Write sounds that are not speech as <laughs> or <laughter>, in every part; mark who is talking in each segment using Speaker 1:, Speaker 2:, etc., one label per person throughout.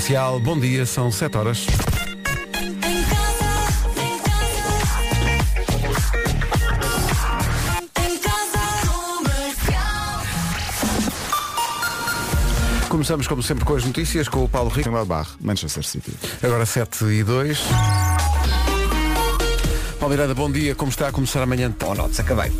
Speaker 1: Comercial, bom dia, são 7 horas. Começamos como sempre com as notícias com o Paulo Rico.
Speaker 2: Gladbach, Manchester City.
Speaker 1: Agora 7 e 2. Paulo Miranda, bom dia, como está a começar amanhã? Oh, não, acabei.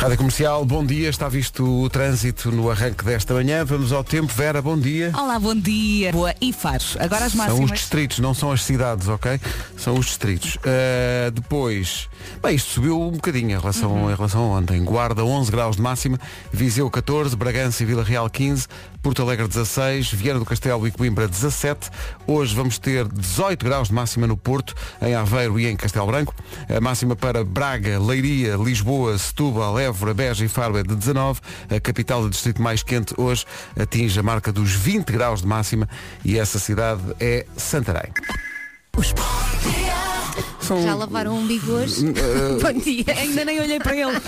Speaker 1: Rádio Comercial, bom dia, está visto o trânsito no arranque desta manhã. Vamos ao tempo. Vera, bom dia.
Speaker 3: Olá, bom dia. Boa e Faros. Agora as máximas.
Speaker 1: São os distritos, não são as cidades, ok? São os distritos. Uh, depois, bem, isto subiu um bocadinho em relação, uhum. em relação a ontem. Guarda 11 graus de máxima, Viseu 14, Bragança e Vila Real 15, Porto Alegre 16, Viana do Castelo e Coimbra 17. Hoje vamos ter 18 graus de máxima no Porto, em Aveiro e em Castelo Branco. A máxima para Braga, Leiria, Lisboa, Setúbal, Évora, Beja e Faro é de 19. A capital do distrito mais quente hoje atinge a marca dos 20 graus de máxima e essa cidade é Santarém.
Speaker 3: Os... São... Já lavaram um umbigo hoje? Uh... <laughs> Bom dia. Ainda nem olhei para ele.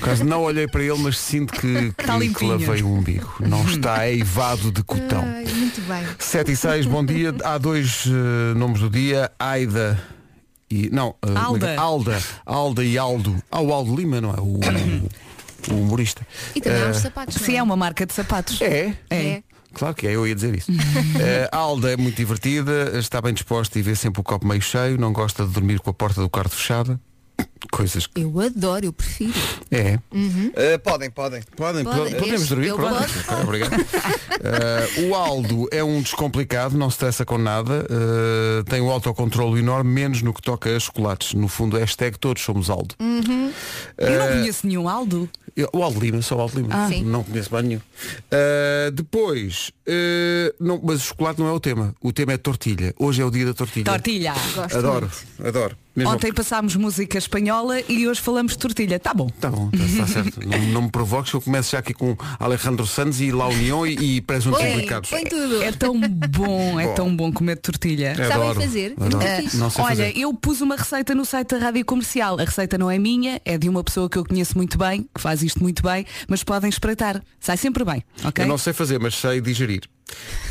Speaker 1: Caso não olhei para ele, mas sinto que, que, que lavei o umbigo. Não está eivado de cotão.
Speaker 3: Ai, muito bem.
Speaker 1: 7 e 6, bom dia. Há dois uh, nomes do dia. Aida e. Não, uh,
Speaker 3: Alda.
Speaker 1: Alda. Alda e Aldo. Ah, o Aldo Lima, não é? O, o humorista.
Speaker 3: E também uh, há os sapatos. Sim, é? é uma marca de sapatos.
Speaker 1: É?
Speaker 3: É. é.
Speaker 1: Claro que é, eu ia dizer isso. uh, <laughs> a Alda é muito divertida, está bem disposta e vê sempre o copo meio cheio, não gosta de dormir com a porta do quarto fechada coisas que...
Speaker 3: Eu adoro, eu prefiro.
Speaker 1: É.
Speaker 3: Uhum.
Speaker 2: Uh, podem, podem.
Speaker 1: Podem, podem. podemos dormir, pronto. Okay, obrigado. Uh, <laughs> o Aldo é um descomplicado, não se estressa com nada, uh, tem um autocontrole enorme, menos no que toca a chocolates. No fundo, hashtag todos somos Aldo.
Speaker 3: Uhum. eu não conheço nenhum Aldo.
Speaker 1: O Aldo Lima, só o Aldo Lima. Ah, não conheço mais nenhum. depois, não, mas o chocolate não é o tema. O tema é tortilha. Hoje é o dia da tortilha.
Speaker 3: Tortilha.
Speaker 1: Gosto adoro, muito. adoro.
Speaker 3: Mesmo Ontem passámos música espanhola e hoje falamos de tortilha. Tá bom.
Speaker 1: Tá bom, está, certo. <laughs> não, não, me provoques que eu começo já aqui com Alejandro Sanz e La União e, e presuntos implicados.
Speaker 3: Põe tudo. É tão bom, é tão bom comer tortilha.
Speaker 1: Sabem
Speaker 3: fazer?
Speaker 1: Uh, não sei
Speaker 3: olha,
Speaker 1: fazer.
Speaker 3: eu pus uma receita no site da Rádio Comercial. A receita não é minha, é de uma pessoa que eu conheço muito bem, que faz isto muito bem, mas podem espreitar. Sai sempre bem, ok?
Speaker 1: Eu não sei fazer, mas sei digerir.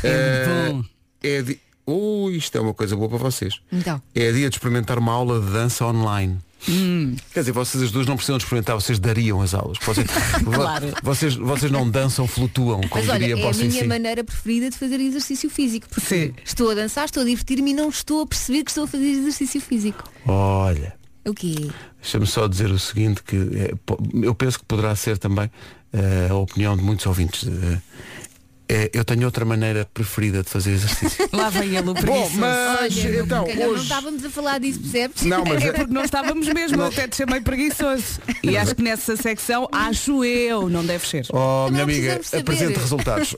Speaker 3: É uh, bom.
Speaker 1: É de oh, isto é uma coisa boa para vocês.
Speaker 3: Então.
Speaker 1: É dia de experimentar uma aula de dança online.
Speaker 3: Hum.
Speaker 1: Quer dizer, vocês as duas não precisam de experimentar, vocês dariam as aulas. Vocês, <laughs> claro. vocês, vocês não dançam, flutuam, como
Speaker 3: Mas olha,
Speaker 1: diria
Speaker 3: é a minha si. maneira preferida de fazer exercício físico. Porque Sim. estou a dançar, estou a divertir-me e não estou a perceber que estou a fazer exercício físico.
Speaker 1: Olha.
Speaker 3: O quê?
Speaker 1: Deixa-me só dizer o seguinte, que é, eu penso que poderá ser também uh, a opinião de muitos ouvintes. Uh, eu tenho outra maneira preferida de fazer exercício. <laughs>
Speaker 3: Lá vem ele o
Speaker 1: Bom, mas
Speaker 3: Olha,
Speaker 1: então,
Speaker 3: hoje... não estávamos a falar disso, percebes?
Speaker 1: Não, mas <laughs>
Speaker 3: é, é porque não estávamos mesmo, não. até te chamei preguiçoso. E acho que nessa secção, acho eu, não deve ser.
Speaker 1: Oh, minha amiga, apresente resultados. uh,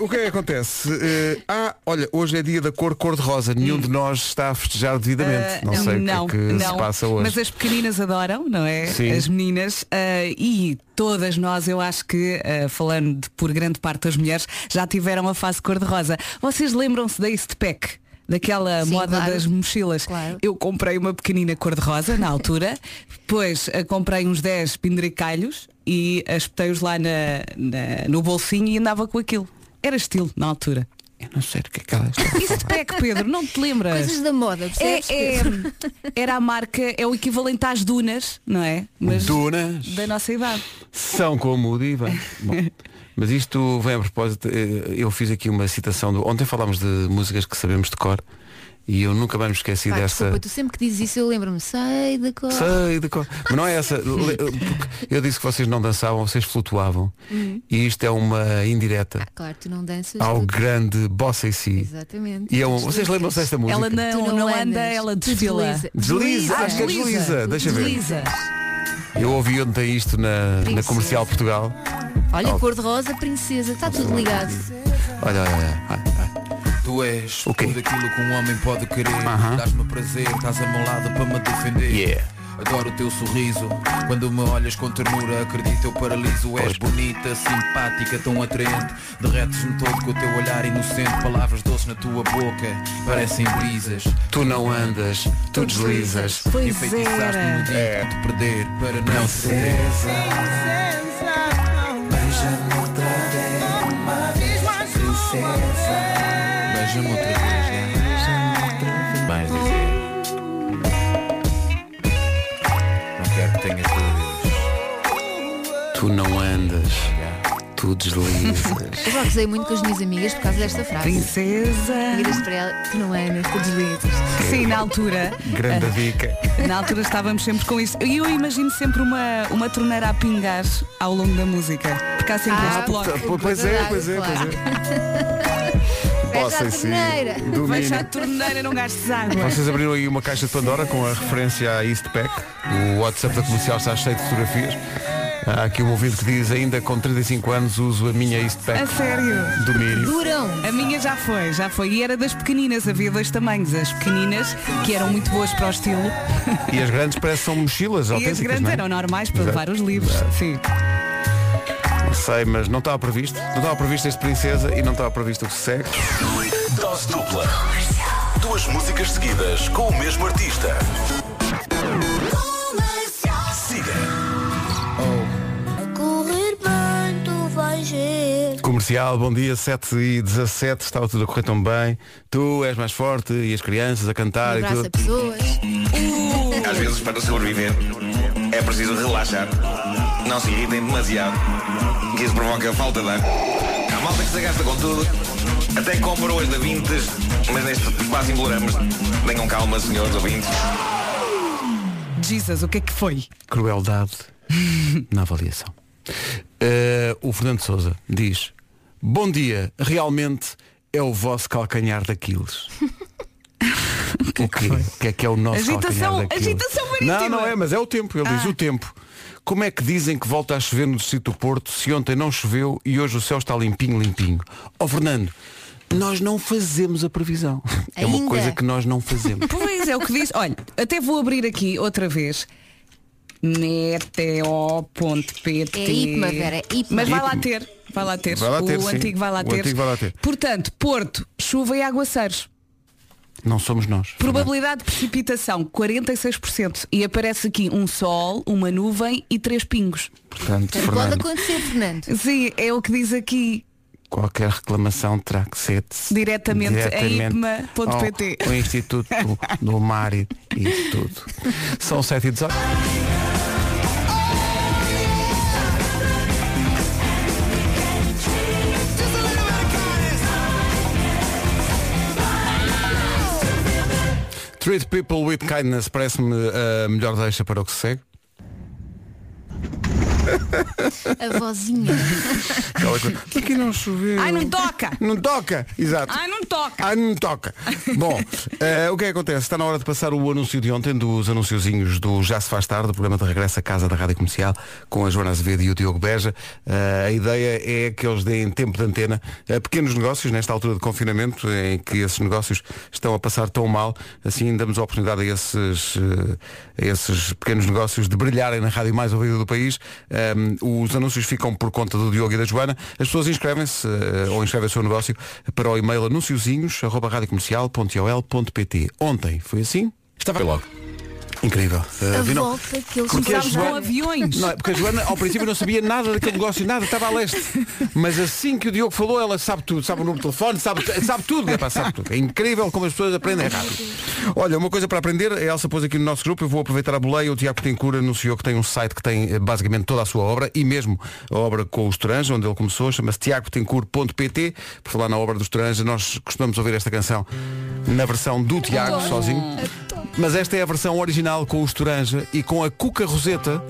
Speaker 1: <laughs> o que é que acontece? Uh, ah, olha, hoje é dia da cor cor-de-rosa. Nenhum de nós está a festejar devidamente. Uh, não sei não, o que, é que não, se passa hoje.
Speaker 3: Mas as pequeninas adoram, não é?
Speaker 1: Sim.
Speaker 3: As meninas. e todas nós, eu acho que, uh, falando de, por grande parte das mulheres, já tiveram a fase cor-de-rosa. Vocês lembram-se da East Pack? Daquela Sim, moda claro. das mochilas. Claro. Eu comprei uma pequenina cor-de-rosa na altura, <laughs> depois uh, comprei uns 10 penduricalhos e espetei-os lá na, na, no bolsinho e andava com aquilo. Era estilo na altura.
Speaker 1: Eu não sei do que é que ela está
Speaker 3: Isso de PEC, Pedro, não te lembras?
Speaker 4: Coisas da moda,
Speaker 3: é, é, <laughs> Era a marca, é o equivalente às dunas, não é?
Speaker 1: Mas dunas
Speaker 3: da nossa idade.
Speaker 1: São como o diva. <laughs> mas isto vem a propósito, eh, eu fiz aqui uma citação do. Ontem falámos de músicas que sabemos de cor e eu nunca mais me esqueci
Speaker 4: Pá,
Speaker 1: dessa.
Speaker 4: Desculpa, tu sempre que dizes isso eu lembro-me, sei da cor.
Speaker 1: Sei da cor. Mas não é essa. <laughs> eu disse que vocês não dançavam, vocês flutuavam. Uhum. E isto é uma indireta.
Speaker 4: Ah, claro, tu não danças.
Speaker 1: Ao tu... grande Bossa e Si.
Speaker 4: Exatamente.
Speaker 1: E é um... vocês lembram-se desta música?
Speaker 3: Ela não, não, não anda, ela desfila.
Speaker 1: Desliza. desliza. Ah, acho que é desliza. Deixa
Speaker 3: desliza.
Speaker 1: ver. Eu ouvi ontem isto na, na comercial Portugal.
Speaker 4: Olha, oh. cor-de-rosa, princesa, está tudo ligado.
Speaker 1: Olha, olha, olha.
Speaker 5: Tu és okay. tudo aquilo que um homem pode querer uh -huh. Dás-me prazer, estás a meu lado para me defender
Speaker 1: yeah.
Speaker 5: Adoro o teu sorriso Quando me olhas com ternura Acredito eu paraliso És bonita, simpática, tão atraente Derretes-me todo com o teu olhar inocente Palavras doces na tua boca Parecem brisas
Speaker 1: Tu não andas, tu deslizas
Speaker 5: Enfeitiçaste-me no dia é. de te perder Para não, não perder Beija-me outra vez, uma vez mais princesa. Beija-me outra vez, né? Beija-me outra vez. Dizer. Não quero que tenhas dúvidas.
Speaker 1: Tu não andas tu deslizas.
Speaker 4: Eu já gozei muito com as minhas amigas por causa desta frase.
Speaker 3: Princesa.
Speaker 4: Viras para ela, tu não andas, tu deslizas.
Speaker 3: Sim, na altura.
Speaker 1: Grande dica.
Speaker 3: Na altura estávamos sempre com isso. E eu imagino sempre uma, uma torneira a pingar ao longo da música. Porque há sempre
Speaker 4: Ah,
Speaker 3: este bloco.
Speaker 1: Pois é, pois é, <laughs> pois é.
Speaker 4: A torneira.
Speaker 1: Domínio.
Speaker 3: Fecha a torneira, não gastes água.
Speaker 1: Vocês abriram aí uma caixa de Pandora com a referência à Eastpack. O WhatsApp da comercial está cheio de fotografias. Há aqui um ouvinte que diz ainda com 35 anos uso a minha
Speaker 3: A
Speaker 1: Eastpack
Speaker 3: sério.
Speaker 1: Domínio.
Speaker 4: Duram.
Speaker 3: A minha já foi, já foi. E era das pequeninas, havia dois tamanhos. As pequeninas, que eram muito boas para o estilo, <laughs>
Speaker 1: E as grandes parecem são mochilas
Speaker 3: e as grandes
Speaker 1: não é?
Speaker 3: eram normais para
Speaker 1: Exato.
Speaker 3: levar os livros. Sim.
Speaker 1: Sei, mas não estava previsto. Não estava previsto este princesa e não estava previsto o que se segue.
Speaker 6: Dose dupla. Duas músicas seguidas com o mesmo artista.
Speaker 1: Comercial, bom dia, 7 e 17, estava tudo a correr tão bem. Tu és mais forte e as crianças a cantar e
Speaker 4: Abraça
Speaker 1: tudo.
Speaker 4: pessoas.
Speaker 7: Às vezes, para sobreviver, é preciso relaxar. Não se irritem demasiado, que isso provoca falta de ar. Há malta que se gasta com tudo, até compra hoje da Vintes, mas neste quase embolamos. Tenham calma, senhores ouvintes.
Speaker 3: Jesus, o que é que foi?
Speaker 1: Crueldade <laughs> na avaliação. Eh, o Fernando Souza diz: Bom dia, realmente é o vosso calcanhar daqueles. <laughs> o quê? O que é que é o nosso
Speaker 3: Agitação-
Speaker 1: calcanhar daqueles?
Speaker 3: agitação marítima.
Speaker 1: Não, não é, mas é o tempo. Ele diz
Speaker 3: Ah.
Speaker 1: o tempo. Como é que dizem que volta a chover no distrito do Porto se ontem não choveu e hoje o céu está limpinho, limpinho? Ó Fernando, nós não fazemos a previsão. É uma
Speaker 4: Ainda?
Speaker 1: coisa que nós não fazemos.
Speaker 3: Pois é o que diz. Olha, até vou abrir aqui outra vez. Meteo.pt
Speaker 4: É IPMA, Vera, é IPMA.
Speaker 3: Mas vai lá ter. Vai lá ter.
Speaker 1: Vai lá ter,
Speaker 3: o
Speaker 1: sim.
Speaker 3: antigo vai lá
Speaker 1: O
Speaker 3: ter.
Speaker 1: antigo vai lá ter.
Speaker 3: Portanto, Porto, chuva e aguaceiros.
Speaker 1: Não somos nós.
Speaker 3: Probabilidade de precipitação 46% e aparece aqui um sol, uma nuvem e três pingos.
Speaker 1: Portanto,
Speaker 4: Pode
Speaker 1: Fernando,
Speaker 4: acontecer, Fernando.
Speaker 3: Sim, é o que diz aqui.
Speaker 1: qualquer reclamação terá que ser
Speaker 3: Diretamente em ipma.pt.
Speaker 1: ao- ao Instituto do Mar e, e tudo. São 7 e 18. Treat people with kindness parece-me a melhor deixa para o que se segue.
Speaker 4: A vozinha.
Speaker 1: Aquela coisa, Aqui não choveu.
Speaker 3: Ai, não toca!
Speaker 1: Não toca! Exato.
Speaker 3: Ai, não toca!
Speaker 1: Ai, não toca. Bom, eh, o que é que acontece? Está na hora de passar o anúncio de ontem dos anunciozinhos do Já se faz tarde, o programa de regresso à casa da Rádio Comercial, com a Joana Azevedo e o Diogo Beja. Eh, a ideia é que eles deem tempo de antena a pequenos negócios, nesta altura de confinamento, em que esses negócios estão a passar tão mal, assim damos a oportunidade a esses, eh, a esses pequenos negócios de brilharem na rádio mais ouvida do país. Um, os anúncios ficam por conta do Diogo e da Joana. As pessoas inscrevem-se uh, ou inscrevem o seu negócio para o e-mail anunciozinhos.radiocomercial.ol.pt Ontem foi assim? Estava logo. Incrível. Uh,
Speaker 4: A
Speaker 1: viram?
Speaker 4: volta que eles
Speaker 1: Porque a
Speaker 3: Começámos com
Speaker 1: Joana-
Speaker 3: aviões.
Speaker 1: Não, é porque a Joana ao princípio não sabia nada daquele negócio, nada, estava a leste. Mas assim que o Diogo falou, ela sabe tudo, sabe o número de telefone, sabe, sabe tudo, é, pá, sabe tudo. É incrível como as pessoas aprendem rápido. Olha, uma coisa para aprender, a Elsa pôs aqui no nosso grupo, eu vou aproveitar a boleia, o Tiago Tencourt anunciou que tem um site que tem eh, basicamente toda a sua obra e mesmo a obra com o Estoranja, onde ele começou, chama-se tiagotencourt.pt. Por falar na obra do Estoranja, nós costumamos ouvir esta canção na versão do Tiago, sozinho. Mas esta é a versão original com o Estoranja e com a Cuca Roseta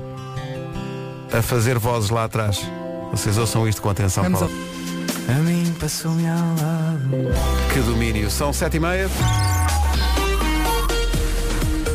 Speaker 1: a fazer vozes lá atrás. Vocês ouçam isto com atenção.
Speaker 3: Vamos
Speaker 1: Paulo. A mim passou-me ao lado. Que domínio. São sete e meia.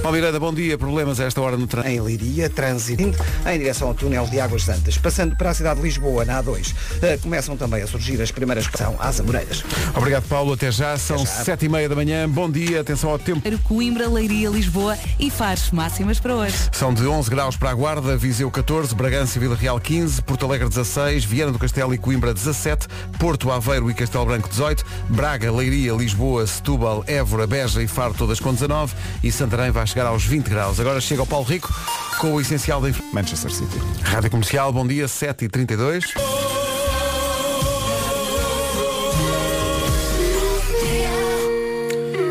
Speaker 1: Paulo Miranda, bom dia. Problemas a esta hora no trânsito.
Speaker 2: Em Liria, trânsito em direção ao túnel de Águas Santas. Passando para a cidade de Lisboa, na A2, eh, começam também a surgir as primeiras que são às Amoreiras.
Speaker 1: Obrigado, Paulo. Até já. São sete e meia da manhã. Bom dia. Atenção ao tempo.
Speaker 3: Coimbra, Leiria, Lisboa e Fares máximas para hoje.
Speaker 1: São de 11 graus para a Guarda, Viseu 14, Bragança e Vila Real 15, Porto Alegre 16, Viana do Castelo e Coimbra 17, Porto Aveiro e Castelo Branco 18, Braga, Leiria, Lisboa, Setúbal, Évora, Beja e Faro todas com 19 e Santarém vai chegar aos 20 graus. Agora chega o Paulo Rico com o essencial da inf-
Speaker 2: Manchester City.
Speaker 1: Rádio Comercial. Bom dia, 7 e 32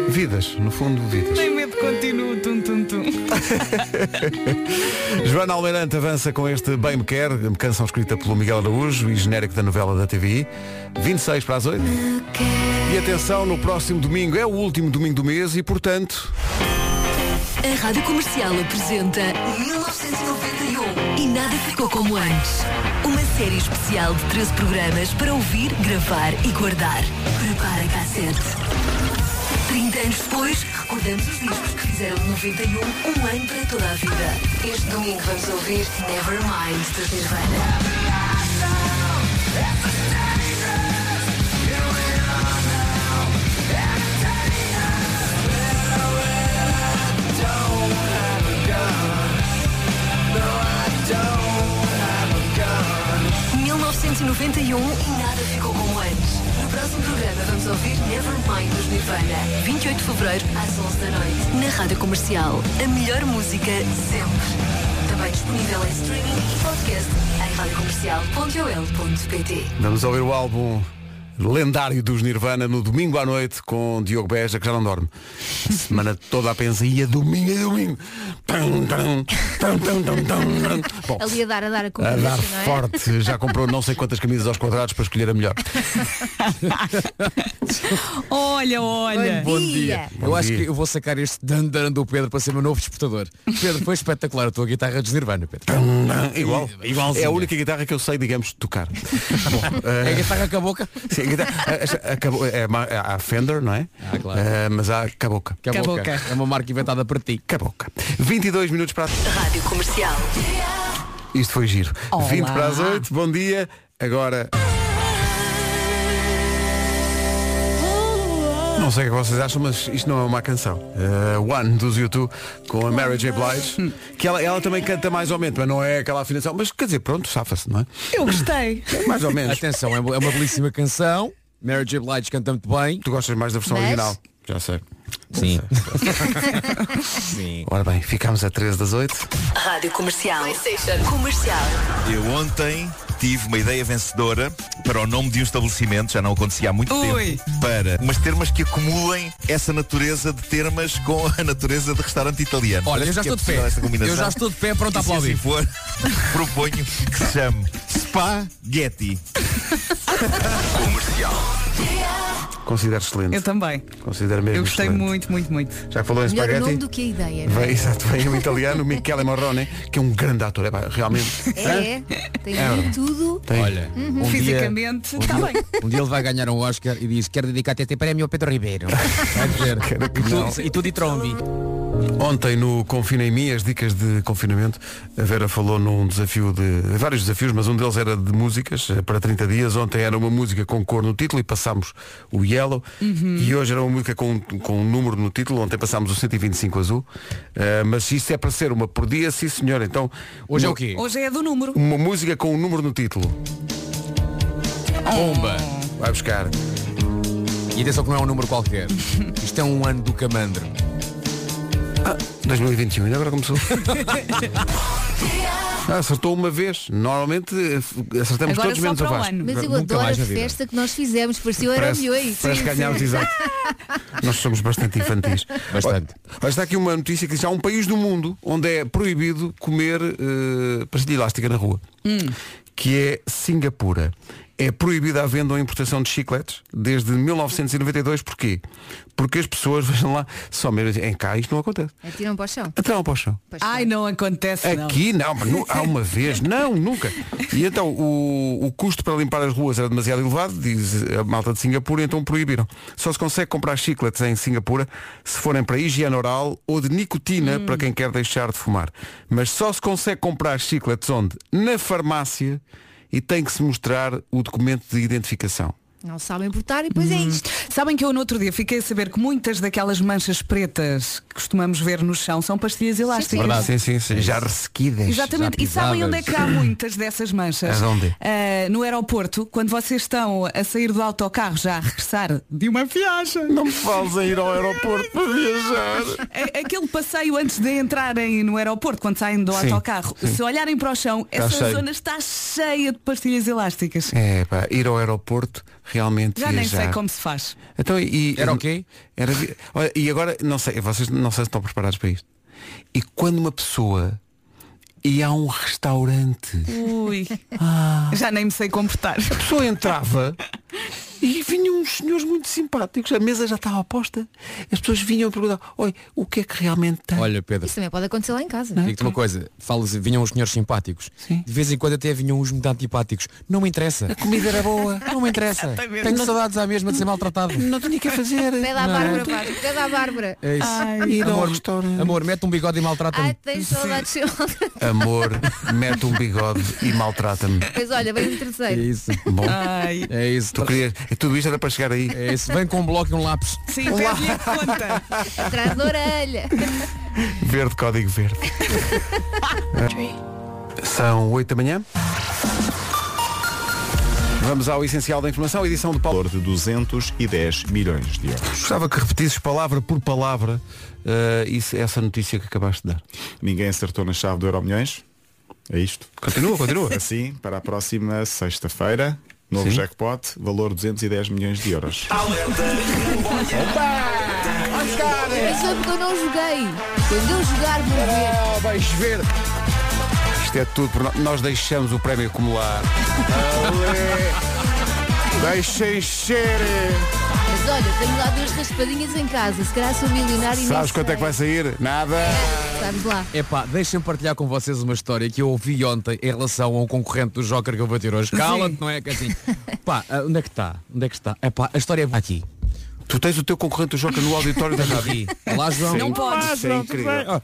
Speaker 1: Vidas, no fundo, vidas.
Speaker 3: Tem medo Continuo, tum, tum, tum. <laughs>
Speaker 1: Joana Almeirante avança com este Bem Me Quer, canção escrita pelo Miguel Araújo e genérico da novela da TVI. 26 para as 8. E atenção, no próximo domingo é o último domingo do mês e, portanto,
Speaker 8: A Rádio Comercial apresenta 1991 e nada ficou como antes. Uma série especial de 13 programas para ouvir, gravar e guardar. Prepara a cassete. 30 anos depois, recordamos os discos que fizeram de 91 um ano para toda a vida. Este domingo vamos ouvir Nevermind dos Nirvana. 1991 e nada ficou como antes. No próximo programa vamos ouvir Nevermind dos Nirvana. 28 de Fevereiro, às 11 da noite. Na Rádio Comercial. A melhor música sempre. Também disponível em streaming e podcast em radiocomercial.ol.pt
Speaker 1: vamos ouvir o álbum lendário dos Nirvana no domingo à noite com Diogo Beja, que já não dorme. A semana toda a pensa, ia domingo, é domingo. Tum, tum, tum, tum, tum, tum. Bom,
Speaker 4: Ali a dar, a dar a
Speaker 1: a
Speaker 4: concorrência,
Speaker 1: dar
Speaker 4: não é?
Speaker 1: forte, já comprou não sei quantas camisas aos quadrados para escolher a melhor. <laughs>
Speaker 3: Olha, olha.
Speaker 4: Bom dia.
Speaker 9: Eu
Speaker 1: Bom
Speaker 9: acho
Speaker 1: dia.
Speaker 9: que eu vou sacar este dan-dan do Pedro para ser meu novo despertador. Pedro, foi espetacular a tua guitarra de Nirvana, Pedro.
Speaker 1: Igual.
Speaker 9: Igualzinho.
Speaker 1: É a única guitarra que eu sei, digamos, tocar. <laughs> Bom,
Speaker 9: É a
Speaker 1: eh,
Speaker 9: guitarra com a boca?
Speaker 1: sim, <laughs> a guitarra- a- a- acabou- é, é a Fender, não é?
Speaker 9: Ah, claro.
Speaker 1: Eh, mas há Caboca.
Speaker 9: Com a boca.
Speaker 3: boca.
Speaker 9: É uma marca inventada para ti.
Speaker 1: Caboca. 22 minutos para.
Speaker 8: Rádio Comercial.
Speaker 1: Isto foi giro.
Speaker 3: Olá.
Speaker 1: 20 para as 8, bom dia. Agora. Não sei o que vocês acham, mas isto não é uma canção. Eh, One dos YouTube com a Mary J. Blige, que ela, ela também canta mais ou menos, mas não é aquela afinação. Mas quer dizer, pronto, safa-se, não é?
Speaker 3: Eu gostei.
Speaker 1: Mais ou menos.
Speaker 9: Atenção, é uma é uma belíssima canção. Mary J. Blige canta muito bem.
Speaker 1: Tu gostas mais da versão
Speaker 4: Mas-
Speaker 1: original? Já sei.
Speaker 9: Sim. <laughs> Sim.
Speaker 1: Ora bem, ficámos a 13 das 8.
Speaker 8: Rádio Comercial. Comercial.
Speaker 6: Eu ontem tive uma ideia vencedora para o nome de um estabelecimento, já não acontecia há muito
Speaker 3: Ui.
Speaker 6: tempo, para umas termas que acumulem essa natureza de termas com <laughs> a natureza de restaurante italiano.
Speaker 9: Olha, eu
Speaker 6: Parece
Speaker 9: já
Speaker 6: que é
Speaker 9: estou de pé.
Speaker 6: esta combinação.
Speaker 9: Eu já estou de pé pronto a
Speaker 6: E se
Speaker 9: aplaudir.
Speaker 6: assim for, <laughs> proponho que se chame Spaghetti. <laughs>
Speaker 1: Considero excelente.
Speaker 3: Eu também.
Speaker 1: Considero mesmo
Speaker 3: Eu gostei
Speaker 1: excelente.
Speaker 3: muito, muito, muito.
Speaker 1: Já que falou em
Speaker 4: Melhor o
Speaker 1: espaguete.
Speaker 4: nome do que a ideia, é?
Speaker 1: Vem, <laughs> exato, vem um italiano, Michele Morrone, que é um grande ator. É, pá, realmente.
Speaker 4: É, tem
Speaker 1: É
Speaker 4: tudo.
Speaker 1: Tem.
Speaker 9: Olha, um dia,
Speaker 3: Fisicamente,
Speaker 9: um
Speaker 3: está
Speaker 9: dia-
Speaker 3: bem.
Speaker 9: Um dia ele vai ganhar um Oscar e diz quero dedicar este prémio ao Pedro Ribeiro. <laughs> Vai
Speaker 1: que
Speaker 9: E. E tu de trombi.
Speaker 1: Ontem no Confina em Mim, as dicas de confinamento, a Vera falou num desafio de. vários desafios, mas um deles era de músicas eh, para 30 dias. Ontem era uma música com cor no título e passámos o Yellow. E hoje era uma música com, com um número no título. Ontem passámos o 125 azul. Eh, mas isso é para ser uma por dia, sim senhor. Então.
Speaker 9: Hoje é
Speaker 1: uma-
Speaker 9: o quê?
Speaker 3: Hoje é do número.
Speaker 1: Uma música com um número no título.
Speaker 9: Bomba.
Speaker 1: Vai buscar.
Speaker 9: E atenção que não é um número qualquer. <laughs> Isto é um ano do camandro.
Speaker 1: 2021, ainda agora começou. <laughs> Acertou uma vez. Normalmente eh, acertamos
Speaker 3: Agora
Speaker 1: todos menos o Vasco.
Speaker 3: ano.
Speaker 4: Mas eu
Speaker 9: Nunca
Speaker 4: adoro a festa que nós fizemos, parecia
Speaker 1: Parece,
Speaker 4: milhões.
Speaker 1: parece que ganhámos, exato. <laughs> Nós somos bastante infantis.
Speaker 9: Bastante.
Speaker 1: Olha, está aqui uma notícia que diz que há um país do mundo onde é proibido comer uh, pastilha elástica na rua. Que é Singapura. É proibida a venda ou a importação de chicletes desde 1992. Porquê? Porque as pessoas, <laughs> vejam lá, só mesmo em cá isto não acontece.
Speaker 4: Atiram para o chão.
Speaker 1: Atiram para o chão.
Speaker 3: Ai, não acontece, não.
Speaker 1: Aqui não, mas nu- há uma vez, <laughs> não, nunca. E então o, o custo para limpar as ruas era demasiado elevado, diz a malta de Singapura, então proibiram. Só se consegue comprar chicletes em Singapura se forem para higiene oral ou de nicotina para quem quer deixar de fumar. Mas só se consegue comprar chicletes onde? Na farmácia e tem que se mostrar o documento de identificação.
Speaker 4: Não sabem portar e depois é isto.
Speaker 3: Sabem que eu no outro dia fiquei a saber que muitas daquelas manchas pretas que costumamos ver no chão são pastilhas elásticas.
Speaker 4: Verdade.
Speaker 1: Sim, sim, sim. Já ressequidas.
Speaker 3: Exatamente. E
Speaker 9: já
Speaker 3: sabem onde é que há muitas dessas manchas?
Speaker 1: Aonde?
Speaker 3: Ah, no aeroporto, quando vocês estão a sair do autocarro já a regressar de uma viagem.
Speaker 1: Não me fales a ir ao aeroporto para viajar.
Speaker 3: Aquele passeio antes de entrarem no aeroporto, quando saem do
Speaker 1: Sim,
Speaker 3: autocarro,
Speaker 1: sim.
Speaker 3: se olharem para o chão, essa
Speaker 1: cheio.
Speaker 3: zona está cheia de pastilhas elásticas.
Speaker 1: É, pá, ir ao aeroporto realmente
Speaker 3: Já nem sei como se faz.
Speaker 1: Então, e,
Speaker 9: Era o quê?
Speaker 1: Era, olha, e agora, não sei, vocês não sei se estão preparados para isto. E quando uma pessoa ia a um restaurante,
Speaker 3: Ui.
Speaker 1: Ah.
Speaker 3: Já nem me sei comportar.
Speaker 1: a pessoa entrava <laughs> e vinham uns senhores muito simpáticos, a mesa já estava posta, as pessoas vinham perguntar, oi, o que é que realmente tem?
Speaker 9: Olha, Pedro,
Speaker 4: Isso também pode acontecer lá em casa.
Speaker 9: digo-te uma coisa, falas, vinham os senhores simpáticos.
Speaker 1: Sim.
Speaker 9: De vez em quando até vinham os muito antipáticos. Não me interessa.
Speaker 1: A comida era boa. <laughs>
Speaker 9: Não me interessa. Tenho saudades à mesma de ser maltratado.
Speaker 1: Não tinha o que fazer.
Speaker 4: Pede à Bárbara, Bárbara. Pede à Bárbara.
Speaker 9: É isso.
Speaker 3: Ai,
Speaker 1: ao
Speaker 9: amor,
Speaker 1: restaurante.
Speaker 9: amor, mete um bigode e maltrata-me.
Speaker 4: tens saudades de ser
Speaker 1: Amor, mete um bigode e maltrata-me.
Speaker 4: Pois olha, vem um
Speaker 9: É
Speaker 4: terceiro.
Speaker 9: isso.
Speaker 1: Bom,
Speaker 3: Ai.
Speaker 9: É isso.
Speaker 1: tu querias, tudo isto era para chegar aí.
Speaker 9: É isso. Vem com um bloco e um lápis.
Speaker 3: Sim, pede-lhe a conta.
Speaker 4: Atrás da orelha.
Speaker 1: Verde, código verde. São 8 da manhã. Vamos ao essencial da informação, edição de Paulo.
Speaker 10: valor de 210 milhões de euros.
Speaker 1: Gostava que repetisses palavra por palavra eh, isso, essa notícia que acabaste de dar.
Speaker 10: Ninguém acertou na chave do Euro Milhões. É isto.
Speaker 1: Continua, continua.
Speaker 10: Assim, para a próxima sexta-feira, novo
Speaker 1: Sim.
Speaker 10: jackpot, valor 210 milhões de euros.
Speaker 4: Mas foi porque eu não joguei. Quando eu jogar, vou ver.
Speaker 1: Oh, vais ver. Isto é tudo por nós. Nós deixamos o prémio acumular. Deixem ser.
Speaker 4: Mas olha, tenho lá duas raspadinhas em casa. Se calhar sou milionário e
Speaker 1: Sabes quanto é que vai sair? Nada.
Speaker 4: Sabes lá.
Speaker 9: Epá, deixem-me partilhar com vocês uma história que eu ouvi ontem em relação a um concorrente do Joker que eu vou ter hoje. Cala-te, não é? Que assim. <laughs> Pá, ah, onde é que está? Onde é que está? Epá, a história é aqui.
Speaker 1: Tu tens o teu concorrente do Joca no auditório da rádio.
Speaker 9: Aqui. Olá, João.
Speaker 3: Não podes.
Speaker 1: Isso é incrível.
Speaker 9: Ah,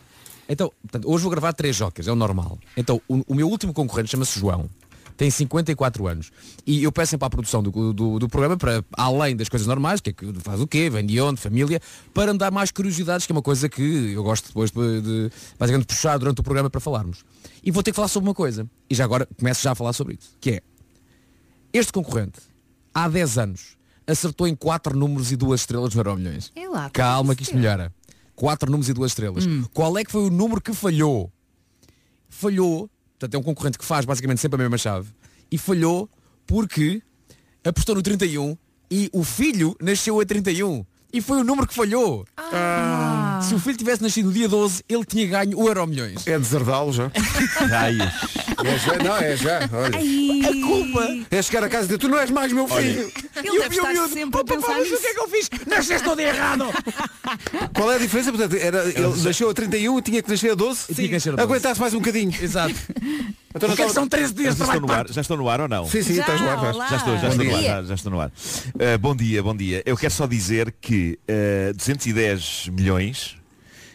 Speaker 9: Então, portanto, hoje vou gravar três jokers, é o normal. Então, o, o meu último concorrente chama-se João. Tem 54 anos. E eu peço para a produção do, do, do programa, para além das coisas normais, que é que faz o quê, vem de onde, família, para me dar mais curiosidades, que é uma coisa que eu gosto depois de, de basicamente puxar durante o programa para falarmos. E vou ter que falar sobre uma coisa. E já agora começo já a falar sobre isso. Que é, este concorrente, há 10 anos, acertou em 4 números e 2 estrelas no Euro Milhões.
Speaker 4: É lá.
Speaker 9: Calma que isto melhora. Quatro números e duas estrelas.
Speaker 3: Hum.
Speaker 9: Qual é que foi o número que falhou? Falhou, portanto é um concorrente que faz basicamente sempre a mesma chave, e falhou porque apostou no 31 e o filho nasceu a 31. E foi o número que falhou.
Speaker 3: Ah.
Speaker 9: Se o filho tivesse nascido no dia 12, ele tinha ganho o Euro Milhões.
Speaker 1: É deserdá-lo já.
Speaker 10: Ai,
Speaker 1: É já, não, é já. Olha.
Speaker 3: A
Speaker 9: culpa.
Speaker 1: É chegar a casa e dizer, tu não és mais meu filho.
Speaker 3: Ele deve estar sempre a pensar
Speaker 9: mas o que é que eu fiz? Nasceste todo errado. <laughs>
Speaker 1: Qual é a diferença? Portanto, era, ele nasceu a 31 e tinha que nascer a 12?
Speaker 9: Tinha que nascer a 12.
Speaker 1: Aguentasse mais um bocadinho.
Speaker 9: Exato. <laughs>
Speaker 1: Então,
Speaker 9: Porque é que são 13 dias
Speaker 11: Já estou no ar, já estou no ar ou não?
Speaker 1: Sim, sim,
Speaker 3: Já,
Speaker 1: estás lá,
Speaker 3: olá.
Speaker 1: estás.
Speaker 11: Já estou, já
Speaker 1: Bom
Speaker 11: estou no ar, já, já estou no ar. Uh, bom dia, bom dia. Eu quero só dizer que uh, 210 milhões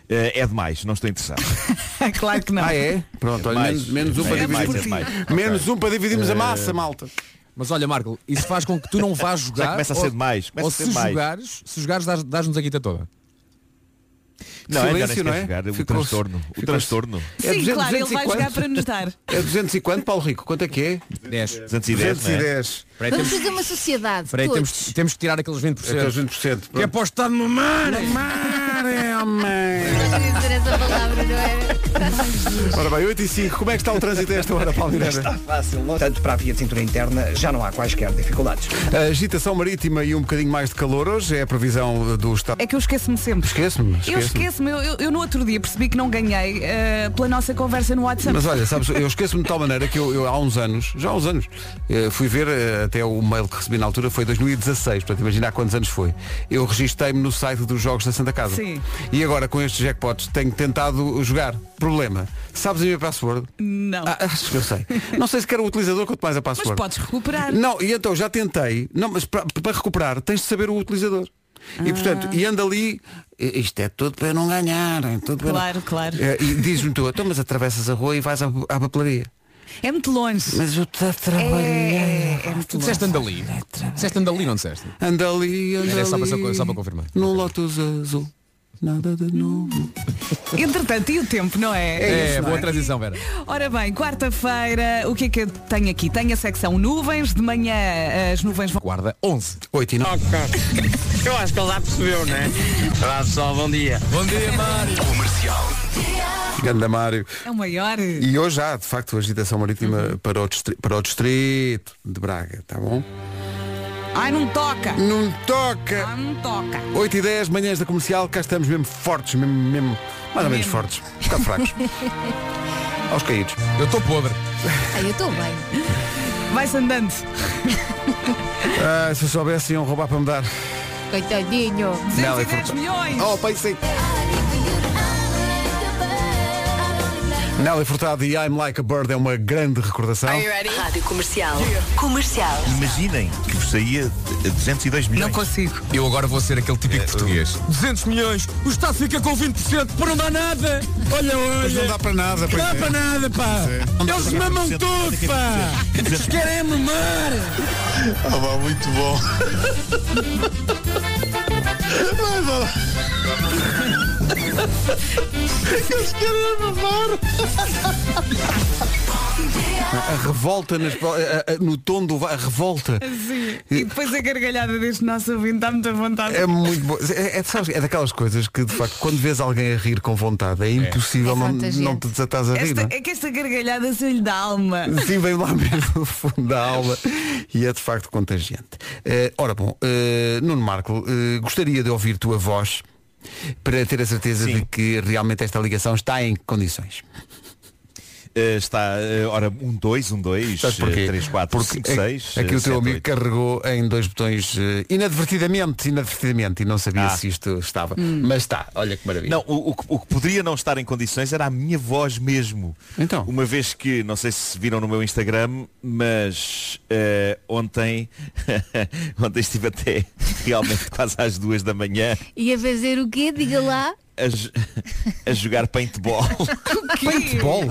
Speaker 11: uh, é demais, não estou interessado. <laughs>
Speaker 3: claro que não.
Speaker 1: Ah, é? Pronto, olha,
Speaker 11: Mais.
Speaker 1: menos, menos um
Speaker 11: É
Speaker 1: para
Speaker 11: mais,
Speaker 1: dividir.
Speaker 11: é. <laughs>
Speaker 1: Menos um para dividirmos a massa, malta.
Speaker 9: Mas olha, Marco, isso faz com que tu não vás <laughs> jogar.
Speaker 11: Já começa a ser
Speaker 9: ou-
Speaker 11: demais, começa
Speaker 9: ou
Speaker 11: a ser
Speaker 9: se
Speaker 11: demais.
Speaker 9: jogares, se jogares, dás- dás-nos a guita toda.
Speaker 11: Não, é
Speaker 1: Silêncio, não é?
Speaker 11: jogar. O
Speaker 1: Ficou-
Speaker 11: transtorno. O transtorno.
Speaker 1: É
Speaker 3: Sim,
Speaker 1: 200,
Speaker 3: claro, ele
Speaker 1: 200 e
Speaker 3: vai jogar para nos dar.
Speaker 1: É 200 e quanto, Paulo Rico? Quanto é que é?
Speaker 9: 10.
Speaker 11: 210, não é?
Speaker 1: 210.
Speaker 9: Peraí,
Speaker 4: Vamos
Speaker 9: temos,
Speaker 4: fazer uma sociedade.
Speaker 9: peraí,
Speaker 4: todos.
Speaker 9: temos, temos que tirar aqueles 20%.
Speaker 1: Aqueles 20%.
Speaker 9: Que é para o Estado mamar. <laughs>
Speaker 1: Mamar, homem. Ora bem, 8 e 5. Como é que está o trânsito a esta hora, Paulo Miranda?
Speaker 2: Fácil, não? Tanto para a via de cintura interna já não há quaisquer dificuldades.
Speaker 1: A agitação marítima e um bocadinho mais de calor hoje é a previsão do estado.
Speaker 3: É que eu esqueço-me sempre.
Speaker 1: Esquece-me.
Speaker 3: Eu esqueço-me, eu, eu- eu no outro dia percebi que não ganhei eh, pela nossa conversa no WhatsApp.
Speaker 1: Mas olha, sabes, eu esqueço-me de tal maneira que eu, eu há uns anos, já há uns anos, eh, fui ver, eh, até o mail que recebi na altura foi 2016, portanto imagina há quantos anos foi. Eu registrei-me no site dos Jogos da Santa Casa.
Speaker 3: Sim.
Speaker 1: E agora com estes jackpots tenho tentado jogar. Problema. Sabes a minha password?
Speaker 3: Não.
Speaker 1: Ah, acho que eu sei. Não sei se quer o utilizador, quanto mais a
Speaker 3: Mas
Speaker 1: password.
Speaker 3: podes recuperar.
Speaker 1: Não, e então já tentei. Não, mas para, para recuperar tens de saber o utilizador. E portanto, e anda ali, "I- isto é tudo para eu não ganhar. É tudo para...
Speaker 3: Claro, claro.
Speaker 1: É, e diz-me tu, então mas atravessas a rua e vais à, à papelaria.
Speaker 3: É muito longe.
Speaker 1: Mas eu estou a trabalhar.
Speaker 3: É, é muito
Speaker 9: Tu
Speaker 3: longe.
Speaker 9: disseste andali. Disseste andali, não disseste?
Speaker 1: Anda ali, anda
Speaker 9: Era só para- só para confirmar.
Speaker 1: Num Lotus azul. Nada de novo.
Speaker 3: Entretanto, e o tempo, não é?
Speaker 9: É,
Speaker 1: isso, não
Speaker 9: boa
Speaker 1: é?
Speaker 9: transição, Vera.
Speaker 3: Ora bem, quarta-feira, o que é que eu tenho aqui? Tenho a secção nuvens, de manhã as nuvens vão.
Speaker 9: Guarda 11.
Speaker 1: 8 e 9.
Speaker 12: Eu acho que ele já percebeu, né? Olá pessoal, bom dia.
Speaker 9: Bom dia, Mário.
Speaker 1: Ganda Mário.
Speaker 3: É o maior.
Speaker 1: E hoje há, de facto, agitação marítima para, o para o distrito de Braga, tá bom?
Speaker 3: Ai, não toca.
Speaker 1: Não toca.
Speaker 3: Ah, não toca.
Speaker 1: 8 e 10, manhãs da comercial, cá estamos mesmo fortes, mesmo, mesmo mais ou menos
Speaker 3: Mesmo.
Speaker 1: fortes. Um bocado fracos. <laughs> Aos caídos.
Speaker 9: Eu estou podre.
Speaker 4: Ai, eu estou bem.
Speaker 3: Vai-se andando. <laughs>
Speaker 1: Ah, se eu soubesse iam roubar para me dar.
Speaker 4: Coitadinho.
Speaker 1: Nélia
Speaker 3: 210
Speaker 1: Furtado.
Speaker 3: milhões.
Speaker 1: Oh, pensei. Nelly Furtado e I'm Like a Bird é uma grande recordação.
Speaker 8: Rádio Comercial. Comercial.
Speaker 11: Imaginem que vos saía de 202 milhões.
Speaker 3: Não consigo.
Speaker 9: Eu agora vou ser aquele típico português. 200 milhões, o Estado fica com 20%, para não dar nada. Olha,
Speaker 1: Mas não
Speaker 9: olha.
Speaker 1: dá para nada.
Speaker 9: Não dá
Speaker 1: é.
Speaker 9: para nada, pá. Eles mamam tudo, pá. Eles querem mamar.
Speaker 10: Ah, vá, muito bom. <laughs>
Speaker 1: A revolta nas, a- a- no tom do a revolta.
Speaker 3: Sim. E depois a gargalhada deste nosso ouvinte dá muita vontade.
Speaker 1: É muito bom. É, é, sabes, é daquelas coisas que de facto quando vês alguém a rir com vontade é impossível
Speaker 4: É
Speaker 1: não, não te desatares a rir. Não é?
Speaker 3: é que esta gargalhada saiu-lhe da alma.
Speaker 1: Sim, vem lá mesmo no fundo da alma e é de facto contagiante. Eh, ora bom, eh, Nuno Marco, eh, gostaria de ouvir tua voz para ter a certeza
Speaker 11: Sim.
Speaker 1: de que realmente esta ligação está em condições.
Speaker 11: Eh, está, eh, ora, um 2, um 2,
Speaker 1: Sabes porquê?
Speaker 11: 3, 4,
Speaker 1: Porque
Speaker 11: 5,
Speaker 1: é-
Speaker 11: 6.
Speaker 1: Aqui o teu amigo carregou em dois botões eh, inadvertidamente, inadvertidamente, e não sabia
Speaker 11: Ah.
Speaker 1: se isto estava. Mas está, olha que maravilha.
Speaker 11: Não, o, o que- o que poderia não estar em condições era a minha voz mesmo.
Speaker 1: Então.
Speaker 11: Uma vez que, não sei se viram no meu Instagram, mas eh, ontem, <laughs> ontem estive até <laughs> realmente quase às duas da manhã
Speaker 4: Ia fazer o quê? Diga lá.
Speaker 11: a, <laughs> a jogar paintball.
Speaker 1: Paintball?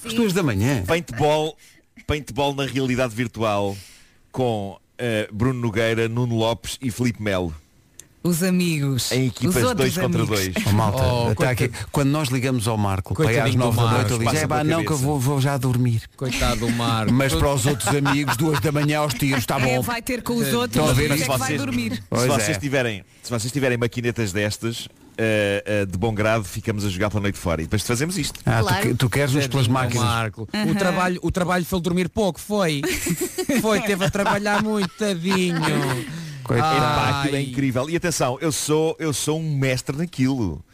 Speaker 4: Sim,
Speaker 1: Às
Speaker 4: sim.
Speaker 1: duas da manhã.
Speaker 11: paintball, paintball na realidade virtual com eh, Bruno Nogueira, Nuno Lopes e Filipe Melo.
Speaker 3: Os amigos.
Speaker 11: Em equipas
Speaker 3: Os outros
Speaker 11: 2 contra
Speaker 3: amigos.
Speaker 11: 2.
Speaker 1: Oh, malta,
Speaker 9: Oh,
Speaker 1: aqui. quando nós ligamos ao Marco para ir às
Speaker 9: Coitadinho do
Speaker 1: nove da noite,
Speaker 9: Marco,
Speaker 1: ele diz, é pá, não que eu
Speaker 11: cabeça."
Speaker 1: vou, vou já dormir.
Speaker 9: Coitado do Marco.
Speaker 1: Mas para os outros amigos, duas da manhã aos tiros, está
Speaker 3: É,
Speaker 1: bom.
Speaker 3: vai ter com os outros e é que vai
Speaker 11: Vocês-
Speaker 3: dormir.
Speaker 11: Se vocês,
Speaker 1: é.
Speaker 11: tiverem, se vocês tiverem maquinetas destas, eh, eh, de bom grado, ficamos a jogar pela noite fora. E depois fazemos isto.
Speaker 1: Ah, tu
Speaker 4: Claro.
Speaker 1: tu, queres-nos pelas
Speaker 9: Tadinho do
Speaker 1: máquinas.
Speaker 9: Marco. O trabalho, o trabalho foi dormir pouco, foi. <laughs> Foi, teve a trabalhar muito, tadinho.
Speaker 1: Coitado.
Speaker 11: Epá, aquilo é incrível. E atenção, eu sou, eu sou um mestre naquilo.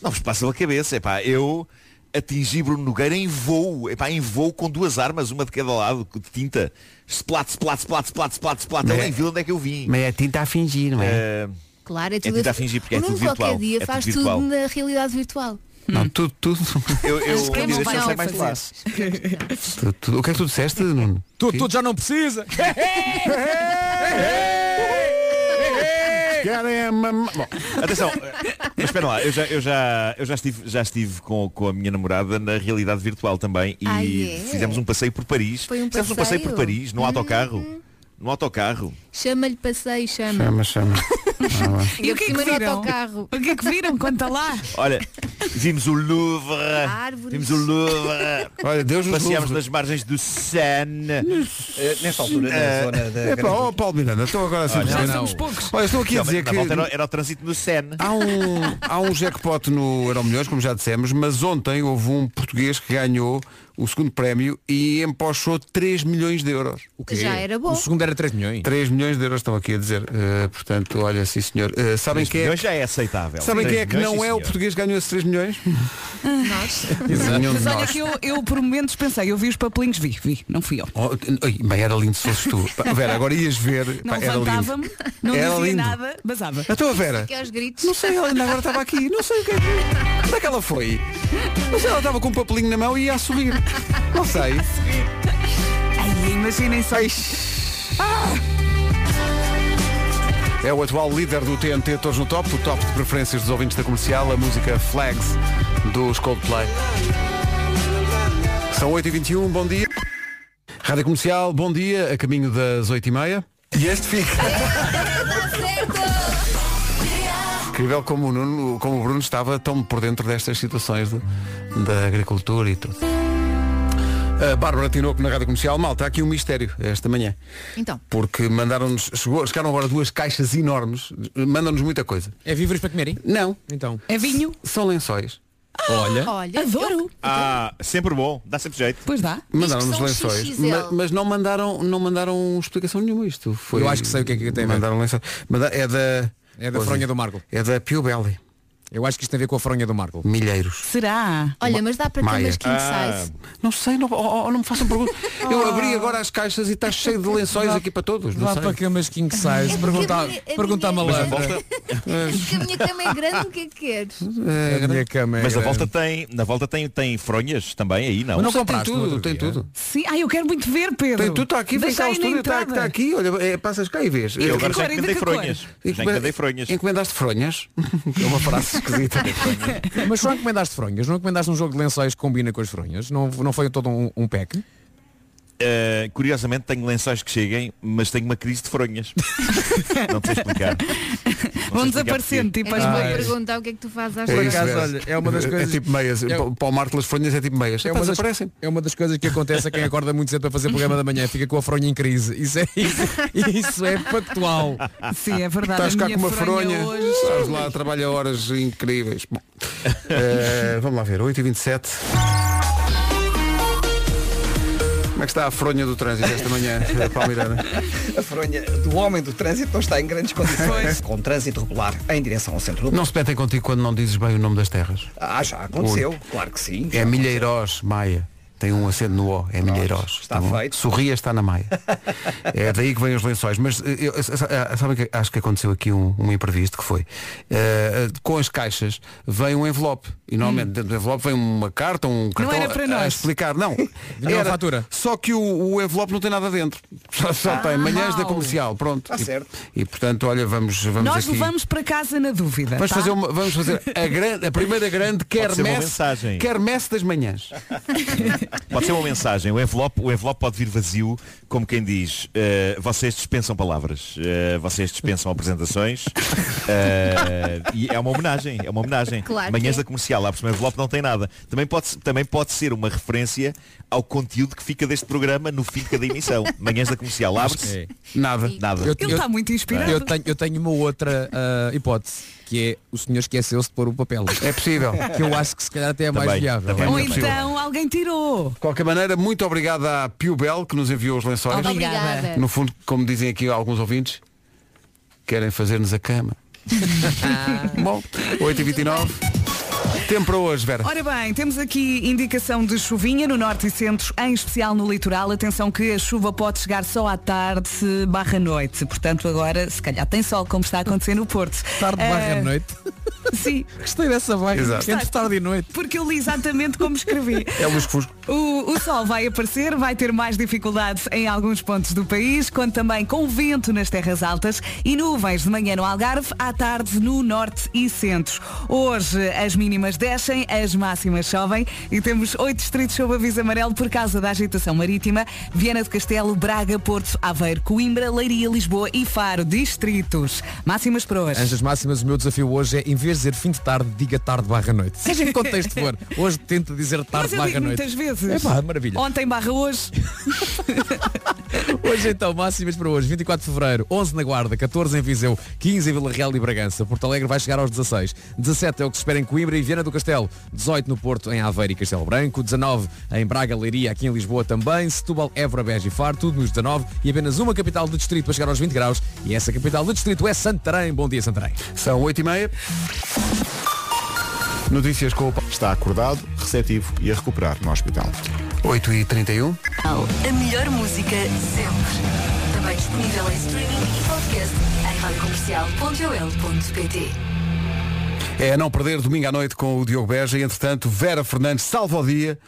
Speaker 11: Não vos passa pela cabeça. Epá, eu atingi Bruno Nogueira em voo. Epá, em voo com duas armas, uma de cada lado, de tinta. Splat, splat, splat, splat, splat, splat. Ele
Speaker 1: Mas é-
Speaker 11: nem viu onde é que eu vim.
Speaker 1: Mas é tinta a fingir, não é?
Speaker 11: Eh,
Speaker 4: Claro, é
Speaker 11: É
Speaker 4: tudo
Speaker 11: tentar fingir, porque é
Speaker 4: Nuno
Speaker 11: tudo virtual.
Speaker 4: qualquer dia
Speaker 11: É
Speaker 4: faz
Speaker 11: tudo
Speaker 4: tudo na realidade virtual.
Speaker 1: Não, tudo, tudo.
Speaker 11: eu, eu,
Speaker 4: é
Speaker 11: eu
Speaker 4: não
Speaker 11: ser mais
Speaker 1: tudo. O que é que tu disseste, Nuno?
Speaker 9: Tu, tu já não precisa. <laughs>
Speaker 1: Querem a Bom,
Speaker 11: Atenção, mas espera lá, eu já, eu já, eu já estive, já estive com, com a minha namorada na realidade virtual também e
Speaker 4: Ah, é?
Speaker 11: fizemos um passeio por Paris.
Speaker 4: Foi um
Speaker 11: Fizemos um passeio por? Paris, no autocarro. No autocarro.
Speaker 4: Chama-lhe passeio, chama.
Speaker 1: chama, chama. Ah.
Speaker 3: E o que é que viram?
Speaker 4: autocarro.
Speaker 3: O que é que viram? Conta lá.
Speaker 11: Olha, vimos o Louvre.
Speaker 4: Árvores.
Speaker 11: Vimos o Louvre.
Speaker 1: Olha, Deus nos
Speaker 11: Passeámos nas margens do Seine.
Speaker 2: Eh, nesta altura, na
Speaker 11: Eh,
Speaker 2: zona da
Speaker 1: É pá,
Speaker 2: Grande-
Speaker 1: oh, Paulo Miranda, estou agora assim.
Speaker 9: Não.
Speaker 3: Somos poucos.
Speaker 1: Olha, estou aqui a dizer que
Speaker 11: era o trânsito no Seine.
Speaker 1: há um, há um jackpot no Euro Milhões, como já dissemos, mas ontem houve um português que ganhou o segundo prémio e empochou 3 milhões de euros.
Speaker 9: O quê?
Speaker 4: Já era bom.
Speaker 9: O segundo era 3 milhões.
Speaker 1: 3 milhões de euros estão aqui a dizer. Eh, portanto, olha, sim senhor. Eh, sabem
Speaker 11: Três
Speaker 1: quem é,
Speaker 11: já é aceitável.
Speaker 1: sabem quem é que não é o português que ganhou esses 3 milhões?
Speaker 4: Nós. <laughs>
Speaker 1: Nenhum de
Speaker 3: Mas olha
Speaker 1: nós.
Speaker 3: que eu, eu por momentos pensei, eu vi os papelinhos, vi, vi, não fui eu.
Speaker 1: Oh, ai, bem, era lindo se fosses tu. Pá, Vera, agora ias ver.
Speaker 3: Não
Speaker 1: pá, era lindo.
Speaker 3: levantava-me, não
Speaker 1: Era
Speaker 3: dizia
Speaker 1: lindo.
Speaker 3: nada, basava.
Speaker 1: A tua Vera.
Speaker 4: Que aos gritos.
Speaker 1: Não sei, ela ainda agora estava aqui. Não sei o que é que. Onde é que ela foi? Não sei, ela estava com um papelinho na mão e ia a subir. Não sei.
Speaker 3: Ai, imaginem só.
Speaker 1: É o atual líder do TNT Todos no Top, o top de preferências dos ouvintes da comercial, a música Flags dos Coldplay. São 8h21, bom dia. Rádio Comercial, bom dia, a caminho das 8h30. E este fica. Incrível como o, Nuno, como o Bruno estava tão por dentro destas situações de- da agricultura e tudo. A Bárbara Tinoco na Rádio Comercial, mal, está aqui um mistério esta manhã.
Speaker 4: Então,
Speaker 1: Porque mandaram-nos, chegou, chegaram agora duas caixas enormes, mandam-nos muita coisa.
Speaker 9: É víveres para comerem?
Speaker 1: Não,
Speaker 9: Então.
Speaker 3: É vinho?
Speaker 1: são lençóis.
Speaker 9: Olha.
Speaker 4: Olha,
Speaker 3: Adoro.
Speaker 11: Ah, sempre bom, dá sempre jeito.
Speaker 3: Pois dá.
Speaker 1: Mandaram-nos
Speaker 4: são
Speaker 1: lençóis.
Speaker 4: XXL.
Speaker 1: Ma- Mas, não mandaram, não mandaram explicação nenhuma isto. Foi,
Speaker 9: Eu acho que sei o que é que tem a ver.
Speaker 1: Mandaram lençóis. Manda- É da.
Speaker 9: É da
Speaker 1: Pois
Speaker 9: fronha do Marco.
Speaker 1: É da Pio Belly.
Speaker 9: Eu acho que isto tem a ver com a fronha do Marco.
Speaker 1: Milheiros.
Speaker 3: Será?
Speaker 4: Olha, mas dá para ter
Speaker 1: Maia.
Speaker 4: umas king size.
Speaker 1: Não sei, não, oh, oh, não me façam perguntas. <laughs> Eu abri agora as caixas e está cheio de lençóis aqui para todos. Não
Speaker 9: Vá
Speaker 1: sei.
Speaker 9: para camas king size. Pergunta,
Speaker 4: a minha- a
Speaker 9: pergunta à malandra.
Speaker 11: volta,
Speaker 4: Se a minha cama é grande, o que é que queres?
Speaker 9: A minha cama é
Speaker 11: mas a
Speaker 9: grande.
Speaker 11: volta tem, na volta tem, tem fronhas também aí, não?
Speaker 9: Mas não
Speaker 1: tem
Speaker 9: compraste no
Speaker 1: tudo,
Speaker 9: outro
Speaker 1: tem
Speaker 9: dia?
Speaker 1: tudo.
Speaker 3: Sim. Ai, eu quero muito ver, Pedro.
Speaker 1: Tem tudo, está aqui, vem cá ao
Speaker 3: na
Speaker 1: estúdio, está, está aqui, olha, é, passas cá e vês.
Speaker 11: Eu agora já encomendei fronhas. Já encomendei fronhas.
Speaker 1: Encomendaste fronhas? É uma frase <laughs> esquisita. <laughs>
Speaker 9: Mas só encomendaste fronhas, não encomendaste um jogo de lençóis que combina com as fronhas? Não, não foi todo um, um pack?
Speaker 11: Uh, curiosamente tenho lençóis que cheguem, mas tenho uma crise de fronhas. <laughs> não sei explicar. Não
Speaker 3: Vão desaparecendo, tipo
Speaker 4: É
Speaker 3: as meias.
Speaker 4: perguntar o que é que tu fazes às
Speaker 1: É
Speaker 4: vezes.
Speaker 1: isso, é.
Speaker 9: olha, é uma das coisas-
Speaker 1: É tipo meias.
Speaker 9: É-
Speaker 1: Para o Marco das fronhas é tipo meias.
Speaker 9: É
Speaker 1: É
Speaker 9: uma, das,
Speaker 1: desaparecem.
Speaker 9: é uma das coisas que acontece a quem acorda muito cedo para fazer programa da manhã, fica com a fronha em crise. Isso é, isso, isso é factual.
Speaker 3: Sim, é verdade.
Speaker 1: Estás
Speaker 3: a
Speaker 1: cá com uma fronha,
Speaker 3: hoje.
Speaker 1: estás lá, trabalha horas incríveis. Bom, eh, vamos lá ver, 8h27. Como é que está a fronha do trânsito esta manhã, <laughs> Palmeirana?
Speaker 2: A fronha do homem do trânsito não está em grandes condições. <laughs> Com trânsito regular em direção ao centro do
Speaker 1: Não se metem contigo quando não dizes bem o nome das terras.
Speaker 2: Ah, já aconteceu. Claro que sim.
Speaker 1: É Milheirós, Maia. Tem um acento no O, é Milheirós.
Speaker 2: está
Speaker 1: bom?
Speaker 2: feito.
Speaker 1: Sorria está na Maia. <laughs> é daí que vêm os lençóis. Mas eh, eu, eh, sabem que acho que aconteceu aqui um, um imprevisto que foi. eh, com as caixas vem um envelope. E normalmente dentro do envelope vem uma carta, um cartão
Speaker 3: era para
Speaker 1: a- a
Speaker 3: nós.
Speaker 1: explicar. Não. <laughs>
Speaker 9: Uma fatura.
Speaker 1: Só que o, o envelope não tem nada dentro. <laughs> Só, só tem manhãs da comercial. Pronto.
Speaker 2: Está
Speaker 1: E-
Speaker 2: certo.
Speaker 1: E, portanto, olha, vamos, vamos
Speaker 3: Nós
Speaker 1: aqui.
Speaker 3: levamos para casa na dúvida.
Speaker 1: Vamos
Speaker 3: tá?
Speaker 1: fazer, uma, vamos fazer a, grande, a primeira grande quermesse, quermesse das manhãs.
Speaker 11: Pode ser uma mensagem. O envelope, o envelope pode vir vazio, como quem diz, eh, vocês dispensam palavras, eh, vocês dispensam apresentações. eh, e é uma homenagem, é uma homenagem.
Speaker 4: Claro
Speaker 11: Manhãs
Speaker 4: é.
Speaker 11: da comercial, abre-se um envelope, não tem nada. Também pode, também pode ser uma referência ao conteúdo que fica deste programa no fim de cada emissão. <laughs> Manhãs da comercial, abre-se.
Speaker 9: É.
Speaker 1: Nada.
Speaker 11: Nada.
Speaker 9: Eu-
Speaker 3: Ele está muito inspirado.
Speaker 9: Eu tenho, eu tenho uma outra hipótese, que é o senhor esqueceu-se de pôr o papel.
Speaker 1: É possível.
Speaker 9: Que eu acho que se calhar até é mais
Speaker 11: Também,
Speaker 9: viável.
Speaker 11: também.
Speaker 3: Ou
Speaker 1: é possível.
Speaker 3: então alguém tirou.
Speaker 1: De qualquer maneira, muito obrigado à Pio Bel que nos enviou os lençóis.
Speaker 4: Obrigada.
Speaker 1: No fundo, como dizem aqui alguns ouvintes, querem fazer-nos a cama. <laughs> Bom, 8h29. Tempo para hoje, Vera.
Speaker 3: Ora bem, temos aqui indicação de chuvinha no norte e centro, em especial no litoral. Atenção que a chuva pode chegar só à tarde barra noite. Portanto, agora, se calhar tem sol, como está a acontecer no Porto.
Speaker 9: Tarde barra noite. <laughs>
Speaker 3: Sim,
Speaker 9: Gostei dessa.
Speaker 1: Exato.
Speaker 9: Entre tarde e noite.
Speaker 3: porque eu li exatamente como escrevi. <laughs>
Speaker 1: É o Lusco-Fusco.
Speaker 3: O, o sol vai aparecer, vai ter mais dificuldades em alguns pontos do país, conta também com vento nas terras altas e nuvens de manhã no Algarve, à tarde no norte e centro. Hoje as mínimas descem, as máximas sobem e temos oito distritos sob aviso amarelo por causa da agitação marítima. Viana do Castelo, Braga, Porto, Aveiro, Coimbra, Leiria, Lisboa e Faro, distritos. Máximas para hoje.
Speaker 9: Anjas máximas, o meu desafio hoje é, em vez de dizer fim de tarde, diga tarde barra noite. <laughs> Seja em contexto for. Hoje tenta dizer tarde barra noite.
Speaker 3: muitas vezes.
Speaker 9: É pá, maravilha.
Speaker 3: Ontem barra hoje. <laughs>
Speaker 9: Hoje então, máximas para hoje, 24 de Fevereiro, 11 na Guarda, 14 em Viseu, 15 em Vila Real e Bragança. Porto Alegre vai chegar aos 16. 17 é o que se espera em Coimbra e Viana do Castelo. 18 no Porto, em Aveiro e Castelo Branco. 19 em Braga, Leiria, aqui em Lisboa também. Setúbal, Évora, Beja e Faro, tudo nos 19. E apenas uma capital do distrito para chegar aos 20 graus. E essa capital do distrito é Santarém. Bom dia, Santarém.
Speaker 1: São 8h30. Notícias com o
Speaker 10: Está acordado, receptivo e a recuperar no hospital.
Speaker 1: 8h31.
Speaker 8: A melhor música sempre. Também disponível em streaming e podcast em radiocomercial.ol.pt
Speaker 1: É a não perder domingo à noite com o Diogo Beja e entretanto Vera Fernandes salva o dia.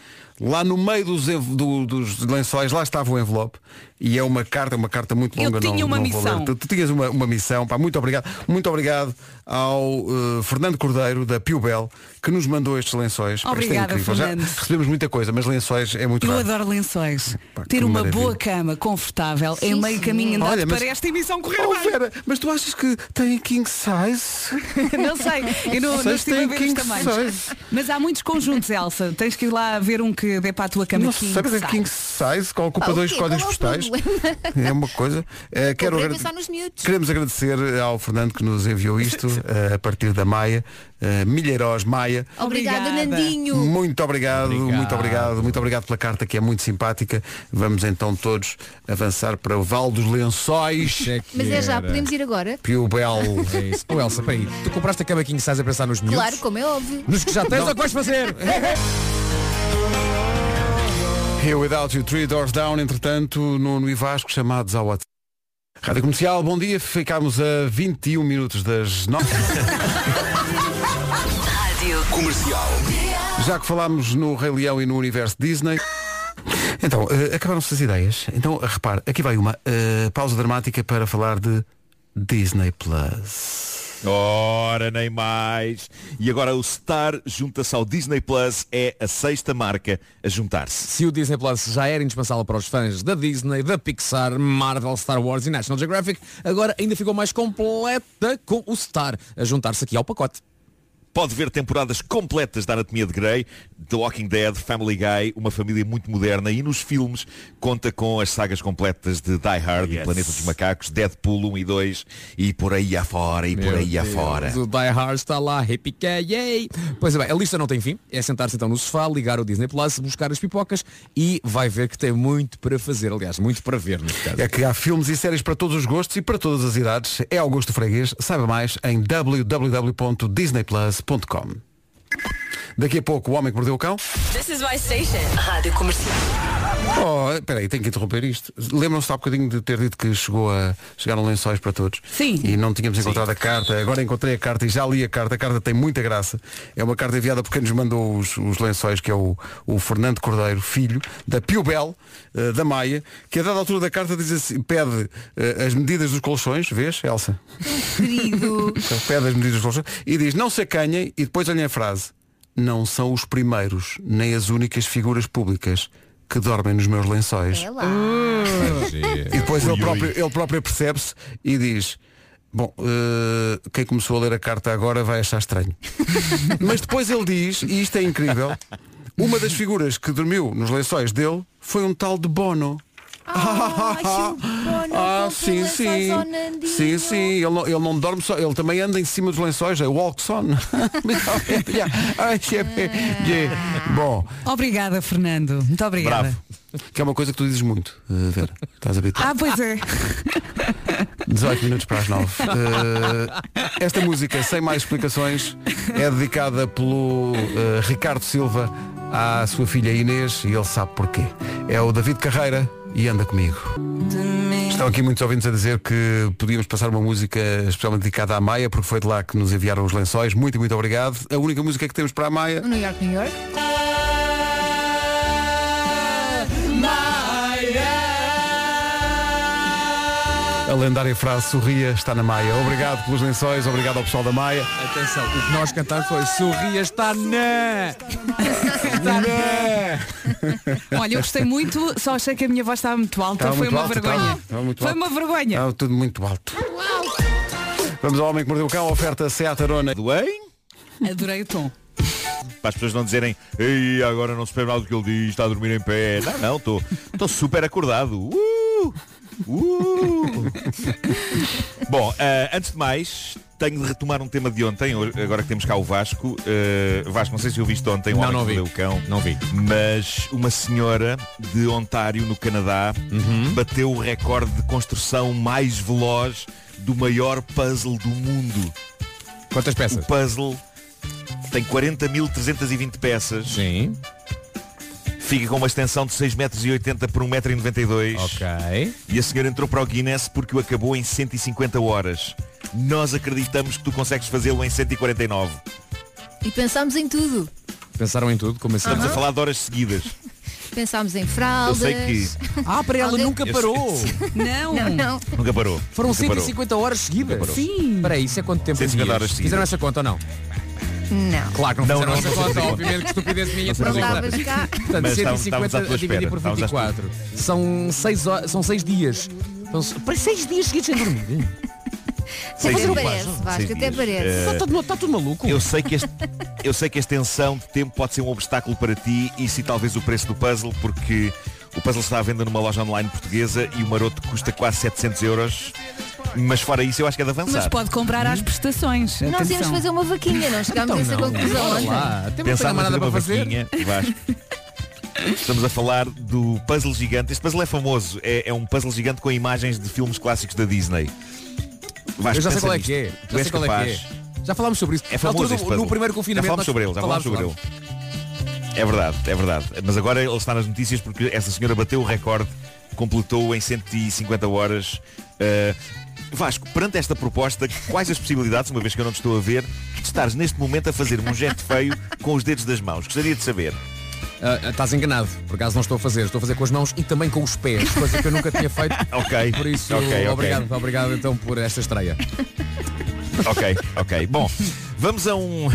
Speaker 1: Lá no meio dos, do- dos lençóis, lá estava o envelope e é uma carta, uma carta muito
Speaker 3: Eu
Speaker 1: longa.
Speaker 3: tinha
Speaker 1: não,
Speaker 3: uma
Speaker 1: não
Speaker 3: missão.
Speaker 1: Tu, tu tinhas uma, uma missão, pá, muito obrigado. Muito obrigado ao eh, Fernando Cordeiro, da Pio Bel, que nos mandou estes lençóis. É
Speaker 3: Obrigada,
Speaker 1: incrível. Já
Speaker 3: Fernando.
Speaker 1: recebemos muita coisa, mas lençóis é muito
Speaker 3: Eu
Speaker 1: raro.
Speaker 3: adoro lençóis.
Speaker 1: Pá,
Speaker 3: Ter uma
Speaker 1: maravilha.
Speaker 3: boa cama confortável é
Speaker 4: Sim,
Speaker 3: meio
Speaker 4: sim.
Speaker 3: caminho andado
Speaker 1: Olha, mas-
Speaker 3: para esta emissão correr
Speaker 1: Oh. Vera, mas tu achas que tem king size? <laughs>
Speaker 3: Não sei, eu não, não estive a
Speaker 1: tem
Speaker 3: ver os
Speaker 1: king
Speaker 3: tamanhos.
Speaker 1: size.
Speaker 3: Mas há muitos conjuntos, Elsa. Tens que ir lá ver um que que dê para a tua cama
Speaker 1: Não
Speaker 3: king
Speaker 1: sabes a
Speaker 3: size.
Speaker 1: King Size, qual ocupa
Speaker 4: Ah,
Speaker 1: dois códigos
Speaker 4: é
Speaker 1: postais. É uma coisa. Eh, quero. Queremos agradecer ao Fernando que nos enviou isto <laughs> eh, a partir da Maia, uh, Milheiros Maia.
Speaker 4: Obrigada. Nandinho.
Speaker 1: Muito obrigado,
Speaker 9: Obrigado.
Speaker 1: muito obrigado, muito obrigado pela carta que é muito simpática. Vamos então todos avançar para o Val dos Lençóis.
Speaker 4: Mas é já, podemos ir agora?
Speaker 1: Pio Bel.
Speaker 9: É isso. Ô Elsa, peraí, tu compraste a cama King Size a pensar nos miúdos?
Speaker 4: Claro, como é óbvio.
Speaker 9: Nos que já tens ou que vais fazer? <laughs>
Speaker 1: Here Without You, Three Doors Down, entretanto, Nuno e Vasco chamados ao WhatsApp. Rádio Comercial, bom dia. Ficámos a 21 minutos das 9.
Speaker 8: Rádio
Speaker 6: Comercial.
Speaker 1: Já que falámos no Rei Leão e no universo Disney. Então, eh, acabaram-se as ideias. Então, repare, aqui vai uma eh, pausa dramática para falar de Disney Plus.
Speaker 11: Ora, nem mais. E agora o Star junta-se ao Disney Plus, é a sexta marca a juntar-se.
Speaker 9: Se o Disney Plus já era indispensável para os fãs da Disney, da Pixar, Marvel, Star Wars e National Geographic, agora ainda ficou mais completa com o Star a juntar-se aqui ao pacote.
Speaker 11: Pode ver temporadas completas da Anatomia de Grey, The Walking Dead, Family Guy, uma família muito moderna e nos filmes conta com as sagas completas de Die Hard, e Planeta dos Macacos, Deadpool 1 e 2 e por aí afora e por
Speaker 9: Meu
Speaker 11: aí
Speaker 9: Deus,
Speaker 11: afora.
Speaker 9: O Die Hard está lá, happy yay! Pois é bem, a lista não tem fim, é sentar-se então no sofá, ligar o Disney Plus, buscar as pipocas e vai ver que tem muito para fazer, aliás, muito para ver neste caso.
Speaker 1: É que há filmes e séries para todos os gostos e para todas as idades. É Augusto Freguês. Saiba mais em www.disneyplus.com podcast.com. Daqui a pouco o Homem que Mordeu o Cão.
Speaker 8: This is my station. Rádio Comercial.
Speaker 1: Oh, espera aí, tenho que interromper isto. Lembram-se há bocadinho de ter dito que chegou a chegaram lençóis para todos.
Speaker 3: Sim.
Speaker 1: E não tínhamos encontrado a carta. Agora encontrei a carta e já li a carta. A carta tem muita graça. É uma carta enviada por quem nos mandou os, os lençóis, que é o, o Fernando Cordeiro, filho, da Piubel, eh, da Maia, que a dada altura da carta diz assim, pede eh, as medidas dos colchões, vês, Elsa?
Speaker 4: Querido. <laughs>
Speaker 1: pede as medidas dos colchões e diz, não se acanhem, e depois olhem a frase. Não são os primeiros, nem as únicas figuras públicas que dormem nos meus lençóis.
Speaker 4: É lá.
Speaker 1: E depois ele próprio, ele próprio percebe-se e diz Bom, eh, quem começou a ler a carta agora vai achar estranho. <laughs> Mas depois ele diz, e isto é incrível, uma das figuras que dormiu nos lençóis dele foi um tal de Bono. Ah, sim, sim. Sim, sim. Ele não, ele não dorme só, ele também anda em cima dos lençóis, é walks on. <laughs> Bom,
Speaker 3: Obrigada, Fernando. Muito obrigada.
Speaker 1: bravo. Que é uma coisa que tu dizes muito, eh, Vera. Estás habituado.
Speaker 3: Ah, pois é. <laughs>
Speaker 1: 18 minutos para as 9. esta música, sem mais explicações, é dedicada pelo eh, Ricardo Silva à sua filha Inês e ele sabe porquê. É o David Carreira e anda comigo. Estão aqui muitos ouvintes a dizer que podíamos passar uma música especialmente dedicada à Maia, porque foi de lá que nos enviaram os lençóis. Muito, muito obrigado. A única música que temos para a Maia
Speaker 4: New York, New York.
Speaker 1: A lendária frase sorria está na Maia. Obrigado pelos lençóis, obrigado ao pessoal da Maia.
Speaker 9: Atenção, o que nós cantamos foi Sorria está na. Está na. <laughs>
Speaker 3: Olha, eu gostei muito, só achei que a minha voz estava muito alta.
Speaker 1: Estava
Speaker 3: Foi
Speaker 1: muito
Speaker 3: uma
Speaker 1: alto,
Speaker 3: vergonha.
Speaker 1: estava, estava muito
Speaker 3: Foi
Speaker 1: alto.
Speaker 3: uma vergonha.
Speaker 1: Estava tudo muito alto. Vamos ao Homem que Mordeu o Cão, oferta Seat Arona.
Speaker 11: Do hein?
Speaker 3: Adorei o tom.
Speaker 11: Para as pessoas não dizerem Ei, agora não se percebe nada do que ele diz, está a dormir em pé. Não, não, estou estou super acordado. Uh! Uh! Bom, eh, antes de mais, tenho de retomar um tema de ontem, agora que temos cá o Vasco. Eh, Vasco, não sei se eu viste ontem o
Speaker 9: Não, não vi.
Speaker 11: O Cão.
Speaker 9: Não vi.
Speaker 11: Mas uma senhora de Ontário, no Canadá,
Speaker 9: Uhum.
Speaker 11: bateu o recorde de construção mais veloz do maior puzzle do mundo.
Speaker 9: Quantas
Speaker 11: O
Speaker 9: peças?
Speaker 11: puzzle tem 40.320 peças.
Speaker 9: Sim.
Speaker 11: Fica com uma extensão de 6,80 metros por 1,92m.
Speaker 9: Ok.
Speaker 11: E a senhora entrou para o Guinness porque o acabou em 150 horas. Nós acreditamos que tu consegues fazê-lo em 149.
Speaker 4: E pensámos em tudo.
Speaker 9: Pensaram em tudo, como assim?
Speaker 11: Estamos a falar de horas seguidas.
Speaker 4: Pensámos em fraldas.
Speaker 11: Eu sei que
Speaker 9: Ah, para ela
Speaker 4: Alguém-
Speaker 9: nunca
Speaker 11: Eu
Speaker 9: parou.
Speaker 3: Não.
Speaker 4: Não, não.
Speaker 11: nunca parou.
Speaker 9: Foram
Speaker 11: Nunca parou.
Speaker 9: 150 horas seguidas.
Speaker 11: parou.
Speaker 3: Sim.
Speaker 9: Espera aí, isso é quanto tempo
Speaker 11: 150
Speaker 9: dias?
Speaker 11: horas seguidas.
Speaker 9: Fizeram essa conta ou não?
Speaker 4: Não.
Speaker 9: Claro que não,
Speaker 11: Não,
Speaker 9: fizeram
Speaker 11: não,
Speaker 9: essa
Speaker 11: não
Speaker 9: conta, obviamente que estupidez minha.
Speaker 11: Não
Speaker 9: Portanto,
Speaker 4: Estavas cá.
Speaker 11: Mas estávamos-
Speaker 9: 150
Speaker 11: estávamos à tua
Speaker 9: a dividir por
Speaker 11: estávamos à
Speaker 9: 24. São 6 horas, são seis dias. Para 6 dias seguidos sem dormir. <laughs>
Speaker 11: Sei
Speaker 4: Até parece, Vasco, até parece.
Speaker 11: Eh,
Speaker 9: Está tudo, está tudo maluco.
Speaker 11: Eu sei, que este, eu sei que a extensão de tempo pode ser um obstáculo para ti e se talvez o preço do puzzle, porque o puzzle está à venda numa loja online portuguesa e o maroto custa quase 700 euros. Mas fora isso eu acho que é de avançar.
Speaker 3: Mas pode comprar às prestações.
Speaker 4: Nós íamos fazer uma vaquinha, não chegámos
Speaker 9: Então
Speaker 4: a essa
Speaker 9: não.
Speaker 4: conclusão.
Speaker 9: Até
Speaker 11: Pensar
Speaker 9: mais nada para fazer.
Speaker 11: vaquinha, Vasco. Estamos a falar do puzzle gigante. Este puzzle é famoso. É, é um puzzle gigante com imagens de filmes clássicos da Disney. Vasco,
Speaker 9: Eu já sei
Speaker 11: pensa
Speaker 9: qual é que é.
Speaker 11: Tu
Speaker 9: Já
Speaker 11: és
Speaker 9: é
Speaker 11: capaz.
Speaker 9: que é. Já falámos sobre isso.
Speaker 11: É famoso
Speaker 9: altura. No primeiro confinamento.
Speaker 11: Já falámos sobre ele, já falámos sobre ele. É verdade, é verdade. Mas agora ele está nas notícias porque essa senhora bateu o recorde, completou em 150 horas. Uh, Vasco, perante esta proposta, quais as possibilidades, uma vez que eu não te estou a ver, de estares neste momento a fazer um gesto feio com os dedos das mãos? Gostaria de saber.
Speaker 9: Ah, estás enganado, por acaso não estou a fazer, estou a fazer com as mãos e também com os pés, coisa que eu nunca tinha feito. <laughs>
Speaker 11: Ok.
Speaker 9: Por isso,
Speaker 11: Ok, ok.
Speaker 9: obrigado, obrigado então por esta estreia.
Speaker 11: Ok, ok. Bom, vamos a um,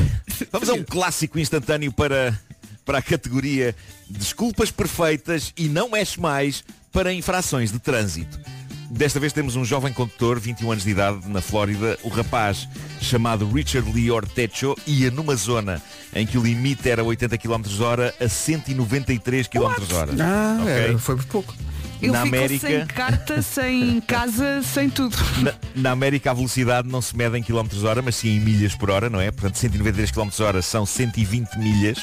Speaker 11: vamos a um clássico instantâneo para, para a categoria Desculpas perfeitas e não mexe mais para infrações de trânsito. Desta vez temos um jovem condutor, 21 anos de idade, na Flórida. O rapaz, chamado Richard Lee Ortecho, ia numa zona em que o limite era 80 km hora a 193 km hora.
Speaker 1: Ah,
Speaker 11: Ok?
Speaker 1: era, foi por pouco.
Speaker 3: Eu
Speaker 11: Na América-
Speaker 3: sem carta, sem casa, sem tudo.
Speaker 11: Na, na América a velocidade não se mede em km hora, mas sim em milhas por hora, não é? Portanto, 193 km hora são 120 milhas.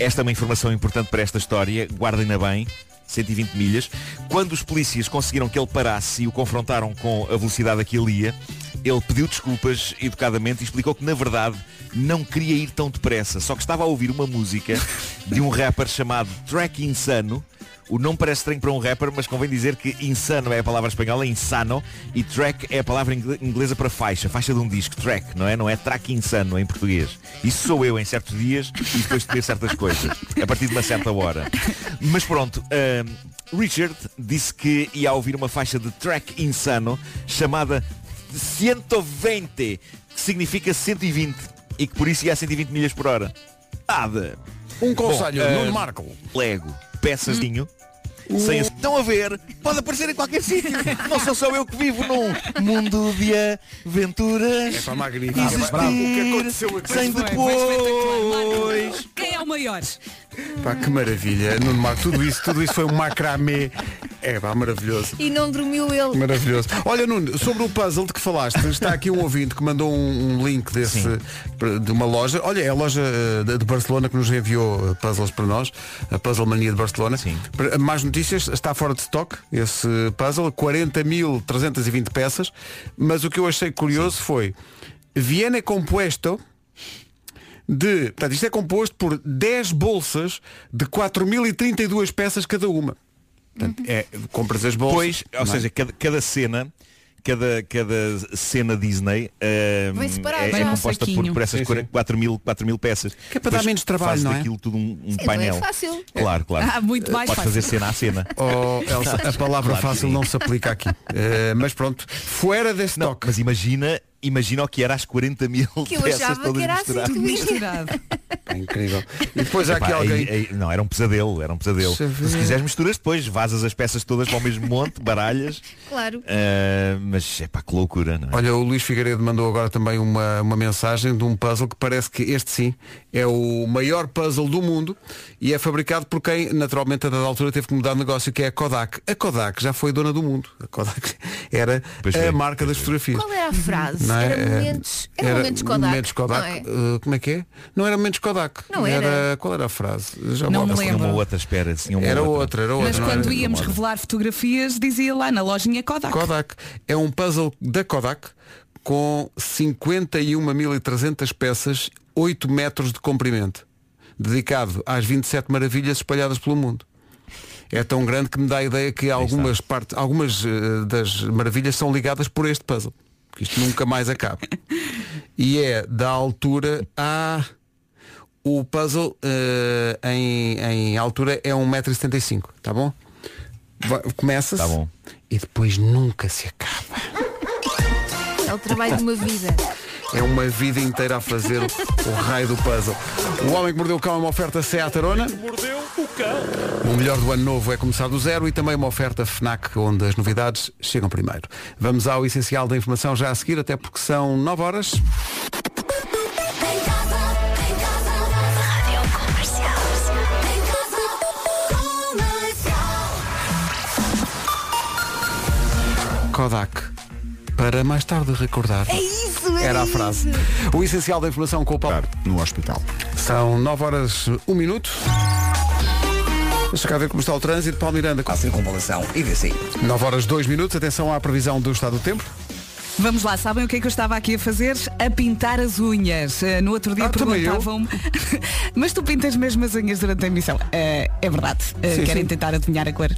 Speaker 11: Esta é uma informação importante para esta história, guardem-na bem. 120 milhas. Quando os polícias conseguiram que ele parasse e o confrontaram com a velocidade a que ele ia, ele pediu desculpas educadamente e explicou que na verdade não queria ir tão depressa, só que estava a ouvir uma música de um rapper chamado Track Insano. O nome parece estranho para um rapper, mas convém dizer que insano é a palavra espanhola, insano, e track é a palavra ingle- inglesa para faixa, faixa de um disco, track, não é? Não é track insano em português. Isso sou eu em certos dias e depois de ter certas coisas, a partir de uma certa hora. Mas pronto, ahm, Richard disse que ia ouvir uma faixa de track insano chamada 120, que significa 120, e que por isso ia a 120 milhas por hora. Nada.
Speaker 1: Um conselho,
Speaker 11: Bom,
Speaker 1: Nuno
Speaker 11: ah,
Speaker 1: Marco.
Speaker 11: Lego, peçazinho. Sem esse- Estão a ver? Pode aparecer em qualquer sítio. <laughs> Não sou só eu que vivo num mundo de aventuras.
Speaker 1: É para magnífico.
Speaker 11: Existir
Speaker 1: Bravo. O que aconteceu aqui?
Speaker 11: Sem depois.
Speaker 3: Quem é o maior?
Speaker 1: Pá, que maravilha. Nuno Marco, tudo isso, tudo isso foi um macramé. É pá, maravilhoso.
Speaker 4: E não dormiu ele.
Speaker 1: Maravilhoso. Olha, Nuno, sobre o puzzle de que falaste, está aqui um ouvinte que mandou um, um link desse de uma loja. Olha, é a loja eh, de Barcelona que nos enviou eh, puzzles para nós, a Puzzle Mania de Barcelona.
Speaker 11: Sim.
Speaker 1: Mais notícias, está fora de stock esse puzzle, 40.320 peças, mas o que eu achei curioso foi viene compuesto de, portanto, isto é composto por 10 bolsas de 4.032 peças cada uma. Portanto, é, compras as bolsas.
Speaker 11: Pois, ou
Speaker 1: não é?
Speaker 11: seja, cada, cada cena. Cada, cada cena Disney
Speaker 4: Vem separado
Speaker 11: é,
Speaker 4: já.
Speaker 11: é composta por,
Speaker 3: Saquinho.
Speaker 11: por essas
Speaker 1: Sim, sim.
Speaker 11: 4 mil, 4 mil peças.
Speaker 1: Que é para dar
Speaker 11: Depois
Speaker 1: menos trabalho, não é?
Speaker 11: daquilo tudo um, um
Speaker 4: Sim,
Speaker 11: painel.
Speaker 4: não é fácil.
Speaker 11: Claro, claro.
Speaker 3: Ah, muito mais
Speaker 11: Pode
Speaker 3: fácil.
Speaker 11: fazer cena a cena. <laughs>
Speaker 1: Oh, Elsa, a palavra
Speaker 11: Claro
Speaker 1: fácil
Speaker 11: sim.
Speaker 1: não se aplica aqui. Eh, mas pronto, fora desse
Speaker 11: Não,
Speaker 1: toque.
Speaker 11: mas imagina, imagina o que era as 40 mil
Speaker 4: Que eu
Speaker 11: peças todas
Speaker 4: que era assim
Speaker 11: misturadas.
Speaker 3: Misturado.
Speaker 1: É incrível. E depois há aqui
Speaker 11: Epá,
Speaker 1: alguém.
Speaker 11: aí- aí- não, era um pesadelo, era um pesadelo. Se quiseres misturas depois, vazas as peças todas para o mesmo monte, baralhas.
Speaker 4: Claro.
Speaker 11: Ah, mas é pá, que loucura, não é?
Speaker 1: Olha, o Luís Figueiredo mandou agora também uma, uma mensagem de um puzzle que parece que este sim é o maior puzzle do mundo e é fabricado por quem naturalmente a dada altura teve que mudar de negócio, que é a Kodak. A Kodak já foi dona do mundo. A Kodak <laughs> era
Speaker 11: Pois
Speaker 1: a
Speaker 11: foi,
Speaker 1: marca das fotografias.
Speaker 4: Qual era a frase?
Speaker 1: Não é?
Speaker 4: Era momentos. Era, momentos Kodak.
Speaker 1: momentos Kodak.
Speaker 4: não é?
Speaker 1: Eh, como é que é? Não era momentos Kodak.
Speaker 4: Não era.
Speaker 1: Qual era a frase? Já
Speaker 3: Não me
Speaker 11: Tinha uma
Speaker 3: lembro.
Speaker 11: outra espera, tinha uma
Speaker 1: Era outra, era outra.
Speaker 3: Mas
Speaker 1: não
Speaker 3: quando
Speaker 1: era-
Speaker 3: íamos revelar fotografias, dizia lá na lojinha Kodak.
Speaker 1: Kodak é um puzzle da Kodak com 51.300 peças, 8 metros de comprimento, dedicado às 27 maravilhas espalhadas pelo mundo. É tão grande que me dá a ideia que algumas, partes, algumas eh, das maravilhas são ligadas por este puzzle. Que isto nunca mais acaba. E é da altura a. O puzzle eh, em, em altura é 1,75m, tá bom? Começa-se
Speaker 11: Tá bom.
Speaker 1: e depois nunca se acaba.
Speaker 4: É o trabalho de uma vida.
Speaker 1: É uma vida inteira a fazer o raio do puzzle. O Homem que Mordeu o Cão é uma oferta Seat Arona.
Speaker 6: Mordeu o
Speaker 9: cão.
Speaker 1: O melhor do ano novo é começar do zero e também uma oferta FNAC onde as novidades chegam primeiro. Vamos ao essencial da informação já a seguir, até porque são 9 horas. Kodak. Para mais tarde recordar.
Speaker 4: É
Speaker 1: Era a frase. O essencial da informação com o Paulo.
Speaker 10: No hospital.
Speaker 1: São 9 horas 1 minuto. Deixa cá ver como está o trânsito. Paulo Miranda.
Speaker 2: A circunvalação IVC.
Speaker 1: 9 horas 2 minutos. Atenção à previsão do estado do tempo.
Speaker 3: Vamos lá, sabem o que é que eu estava aqui a fazer? A pintar as unhas. Eh, No outro dia
Speaker 1: Ah,
Speaker 3: perguntavam-me. <laughs> Mas tu pintas mesmo as unhas durante a emissão. Eh, é verdade. Eh,
Speaker 1: Sim,
Speaker 3: querem
Speaker 1: sim.
Speaker 3: tentar adivinhar a cor?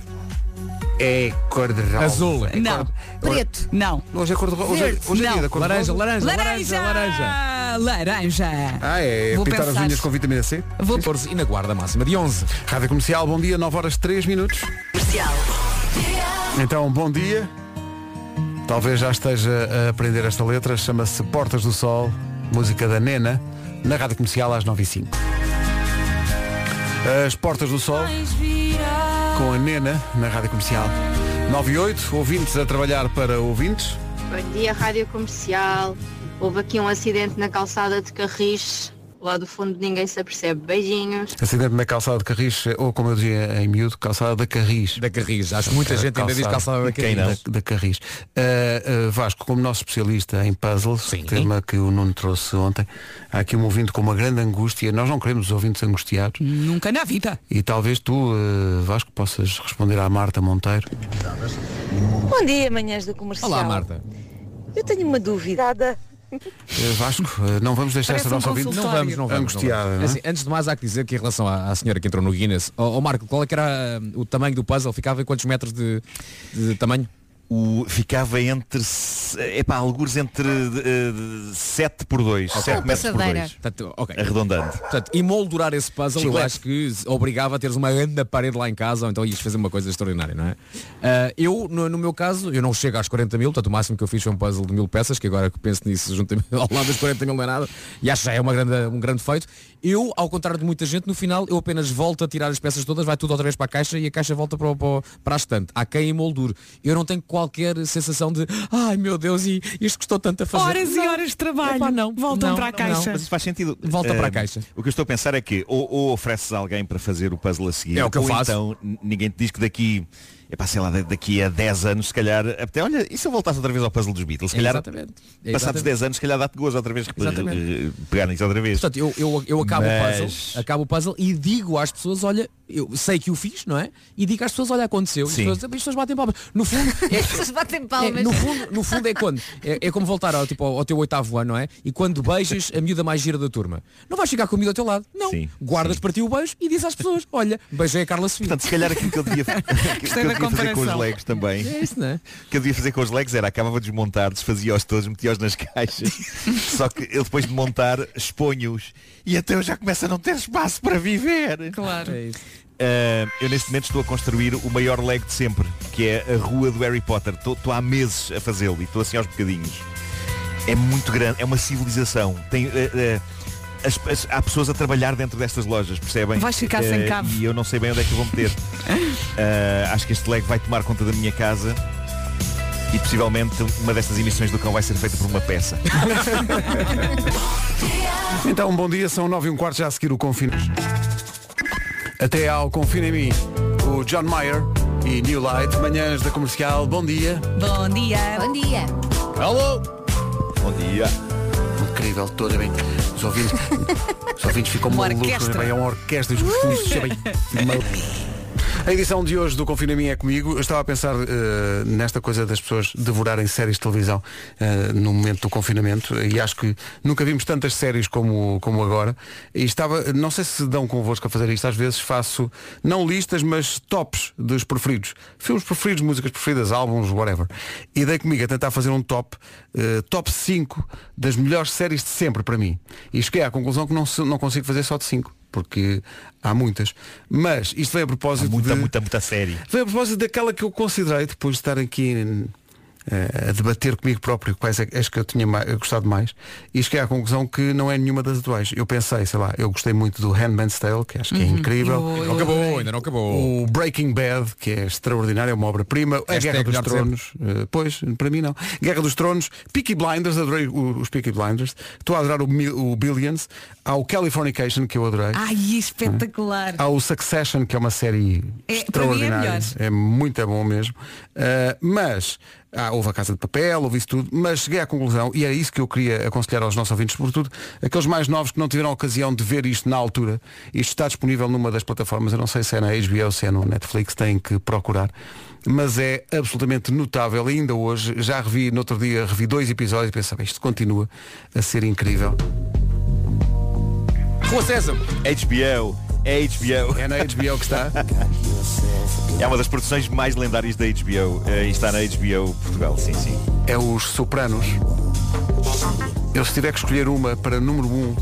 Speaker 1: É cor de rosa.
Speaker 9: Azul.
Speaker 3: Não.
Speaker 4: Preto.
Speaker 3: Não.
Speaker 1: Hoje é cor de rosa. Hoje é, hoje é dia da cor de
Speaker 9: Laranja,
Speaker 1: rosa.
Speaker 9: laranja, laranja, laranja.
Speaker 3: Laranja.
Speaker 1: Ah, é
Speaker 3: Vou
Speaker 1: pintar
Speaker 3: pensar.
Speaker 1: as unhas com vitamina C.
Speaker 3: Vou
Speaker 9: 14 e na guarda máxima de 11.
Speaker 1: Rádio Comercial, bom dia, 9 horas 3 minutos.
Speaker 8: Comercial.
Speaker 1: Então, bom dia. Talvez já esteja a aprender esta letra. Chama-se Portas do Sol, música da Nena, na Rádio Comercial às 9 h 05 As Portas do Sol, com a Nena, na Rádio Comercial. 9 e 8, ouvintes a trabalhar para ouvintes.
Speaker 13: Bom dia, Rádio Comercial. Houve aqui um acidente na calçada de Carris. Lá do fundo ninguém se apercebe. Beijinhos.
Speaker 1: Acidente na calçada de Carris, ou como eu dizia em miúdo, calçada da Carris.
Speaker 9: Da Carris. Acho que muita gente ainda diz calçada da Carris.
Speaker 1: Da, da Carris. Uh, uh, Vasco, como nosso especialista em puzzles, tema que o Nuno trouxe ontem, há aqui um ouvinte com uma grande angústia. Nós não queremos os ouvintes angustiados.
Speaker 3: Nunca na vida.
Speaker 1: E talvez tu, uh, Vasco, possas responder à Marta Monteiro.
Speaker 14: Bom dia, manhãs da comercial.
Speaker 1: Olá, Marta.
Speaker 14: Eu tenho uma dúvida.
Speaker 1: Uh, Vasco, uh, não vamos deixar
Speaker 9: Parece
Speaker 1: esta
Speaker 9: um
Speaker 1: nossa ouvinte
Speaker 9: Não vamos, não vamos.
Speaker 1: angustiada.
Speaker 9: não
Speaker 1: não é?
Speaker 9: vamos. Assim, antes de mais há que dizer que em relação à, à senhora que entrou no Guinness, ó Marco, qual é que era uh, o tamanho do puzzle? Ficava em quantos metros de, de tamanho?
Speaker 11: O, ficava entre, epá, alguns entre 7 por 2, 7 metros por 2.
Speaker 9: Portanto, ok.
Speaker 11: Arredondando.
Speaker 9: Portanto, emoldurar esse puzzle, eu
Speaker 11: Chiclete.
Speaker 9: acho que obrigava a teres uma grande parede lá em casa, ou então ias fazer uma coisa extraordinária, não é? Ah, eu, no, no meu caso, eu não chego às 40 mil, portanto o máximo que eu fiz foi um puzzle de mil peças, que agora que penso nisso, <laughs> juntamente ao lado das 40 mil não é nada, e acho que já é uma grande, um grande feito. Eu, ao contrário de muita gente, no final eu apenas volto a tirar as peças todas, vai tudo outra vez para a caixa e a caixa volta para, o- para, o- para a estante. Há quem emoldure. Eu não tenho qualquer sensação de, ai meu Deus, e isto custou tanto a fazer.
Speaker 3: Horas e
Speaker 9: Não.
Speaker 3: horas de trabalho.
Speaker 9: Epá, não,
Speaker 3: Voltam
Speaker 9: não,
Speaker 3: para a
Speaker 9: não,
Speaker 3: caixa.
Speaker 11: Mas isso faz sentido.
Speaker 9: Volta para a caixa.
Speaker 11: O que eu estou a pensar é que ou, ou ofereces alguém para fazer o puzzle a seguir,
Speaker 9: É o que eu
Speaker 11: ou
Speaker 9: faço.
Speaker 11: então ninguém te diz que daqui, epá, sei lá, da- daqui a 10 anos, se calhar, até, olha, e se eu voltasse outra vez ao puzzle dos Beatles? Se calhar,
Speaker 9: Exatamente.
Speaker 11: passados
Speaker 9: Exatamente.
Speaker 11: 10 anos, se calhar dá-te gozo outra vez eh, pegar nisso outra vez.
Speaker 9: Portanto, eu, eu, eu acabo
Speaker 11: Mas-
Speaker 9: o puzzle, acabo o puzzle e digo às pessoas, olha, eu sei que o fiz, não é? E digo às pessoas, olha, aconteceu. E as
Speaker 11: Sim.
Speaker 9: pessoas, as pessoas batem palmas. No fundo, <laughs> é,
Speaker 4: As pessoas batem
Speaker 9: é,
Speaker 4: palmas.
Speaker 9: no, fundo, no fundo é quando? É, é como voltar ao, tipo, ao, ao teu oitavo ano, não é? E quando beijas a miúda mais gira da turma. Não vais ficar com a miúda ao teu lado. Não.
Speaker 11: Sim,
Speaker 9: Guardas para ti o beijo e dizes às pessoas, olha, beijei a Carla Sofia.
Speaker 11: Portanto, se calhar aquilo que eu devia, <laughs> <laughs> que, que eu
Speaker 9: da
Speaker 11: devia fazer com os legos também.
Speaker 9: É isso, não é?
Speaker 11: O que eu devia fazer com os legos era acabava de desmontar, desfazia-os todos, metia-os nas caixas. <laughs> Só que eu depois de montar exponho-os e até eu já começo a não ter espaço para viver.
Speaker 3: Claro.
Speaker 9: É isso.
Speaker 11: Uh, eu neste momento estou a construir o maior Lego de sempre, que é a rua do Harry Potter. Estou estou há meses a fazê-lo e estou assim aos bocadinhos. É muito grande, é uma civilização. Tem, uh, uh, as- as- há pessoas a trabalhar dentro destas lojas, percebem?
Speaker 3: Vais ficar sem
Speaker 11: Uh,
Speaker 3: cabo.
Speaker 11: E eu não sei bem onde é que eu vou meter. Uh, <laughs> acho que este Lego vai tomar conta da minha casa. E possivelmente uma destas emissões do cão vai ser feita por uma peça. <laughs>
Speaker 1: Então, bom dia, são 9 e um quarto já a seguir o Confina. Até ao Confina em mim, o John Mayer e New Light, manhãs da comercial, bom dia.
Speaker 3: Bom dia.
Speaker 4: Bom dia.
Speaker 9: Alô!
Speaker 11: Bom dia.
Speaker 1: Incrível, toda bem. Os ouvintes, os ouvintes ficam malucos, bem, é uma orquestra, os fundos <laughs> sabem. A edição de hoje do Confinamento é comigo. Eu estava a pensar eh, nesta coisa das pessoas devorarem séries de televisão eh, no momento do confinamento e acho que nunca vimos tantas séries como, como agora. E estava, não sei se dão convosco a fazer isto, às vezes faço não listas, mas tops dos preferidos. Filmes preferidos, músicas preferidas, álbuns, whatever. E dei comigo a tentar fazer um top, eh, top 5 das melhores séries de sempre para mim. E cheguei à conclusão que não, não consigo fazer só de 5 porque há muitas. Mas isto vem a propósito
Speaker 11: Muita,
Speaker 1: de...
Speaker 11: muita, muita série.
Speaker 1: Vem a propósito daquela que eu considerei, depois de estar aqui a debater comigo próprio quais é as que eu tinha mais, gostado mais e cheguei à conclusão que não é nenhuma das atuais. Eu pensei, sei lá, eu gostei muito do Handmaid's Tale, que acho que é
Speaker 9: Uhum.
Speaker 1: incrível.
Speaker 9: Eu- Não acabou, ainda não acabou.
Speaker 1: O Breaking Bad, que é extraordinário, é uma obra-prima. A
Speaker 9: Hashtag
Speaker 1: Guerra dos
Speaker 9: melhor de
Speaker 1: Tronos, eh, pois, para mim não. Guerra dos Tronos, Peaky Blinders, adorei o- os Peaky Blinders. Estou a adorar o, o Billions. Há o Californication, que eu adorei.
Speaker 3: Ai, espetacular.
Speaker 1: Há o Succession, que é uma série
Speaker 3: É, para mim é
Speaker 1: extraordinária.
Speaker 3: melhor.
Speaker 1: É muito bom mesmo. Uh, mas ah, houve a Casa de Papel, houve isso tudo, mas cheguei à conclusão, e era isso que eu queria aconselhar aos nossos ouvintes, sobretudo aqueles mais novos que não tiveram a ocasião de ver isto na altura. Isto está disponível numa das plataformas, eu não sei se é na HBO ou se é no Netflix, têm que procurar. Mas é absolutamente notável, ainda hoje, já revi, no outro dia, revi dois episódios e pensava, isto continua a ser incrível.
Speaker 9: Rua César.
Speaker 11: HBO. É HBO.
Speaker 1: É na HBO que está.
Speaker 11: É uma das produções mais lendárias da HBO. eh, e está na HBO Portugal, sim, sim.
Speaker 1: é os Sopranos. Eu se tiver que escolher uma para número um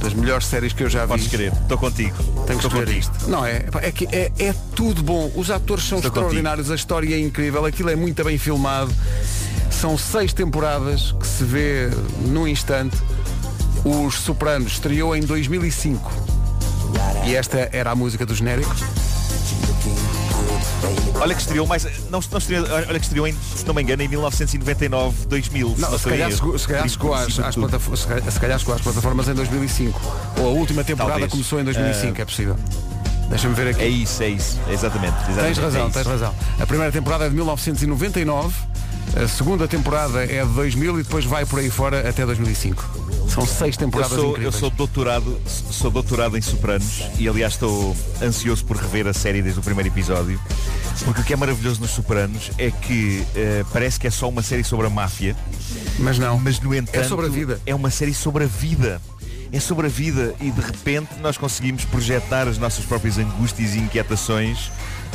Speaker 1: das melhores séries que eu já vi.
Speaker 11: Podes querer, estou contigo.
Speaker 1: Tenho que escolher
Speaker 11: contigo.
Speaker 1: isto. Não é? É que é, é tudo bom. Os atores são
Speaker 11: Estou
Speaker 1: extraordinários, a história é incrível, aquilo é muito bem filmado. São seis temporadas que se vê num instante. Os Sopranos estreou em 2005. E esta era a música do genérico.
Speaker 11: Olha que estreou mais. Não, não estreou, olha que estreou em, se não me engano, em 1999, 2000.
Speaker 1: Não, se, calhar se, calhar chegou às, às se calhar- chegou às plataformas em 2005. Ou a última temporada
Speaker 11: Talvez.
Speaker 1: começou em 2005,
Speaker 11: Ah.
Speaker 1: é possível. Deixa-me ver aqui.
Speaker 11: É isso, é isso. Exatamente. exatamente
Speaker 1: Tens razão,
Speaker 11: é
Speaker 1: tens razão. A primeira temporada é de 1999, a segunda temporada é de 2000 e depois vai por aí fora até 2005. São seis
Speaker 11: Eu
Speaker 1: temporadas
Speaker 11: sou, eu
Speaker 1: incríveis.
Speaker 11: sou doutorado, sou doutorado em Sopranos e aliás estou ansioso por rever a série desde o primeiro episódio. Porque o que é maravilhoso nos Sopranos é que eh, parece que é só uma série sobre a máfia.
Speaker 1: Mas não.
Speaker 11: Mas no entanto
Speaker 1: sobre a vida.
Speaker 11: É uma série sobre a vida. É sobre a vida e de repente nós conseguimos projetar as nossas próprias angústias e inquietações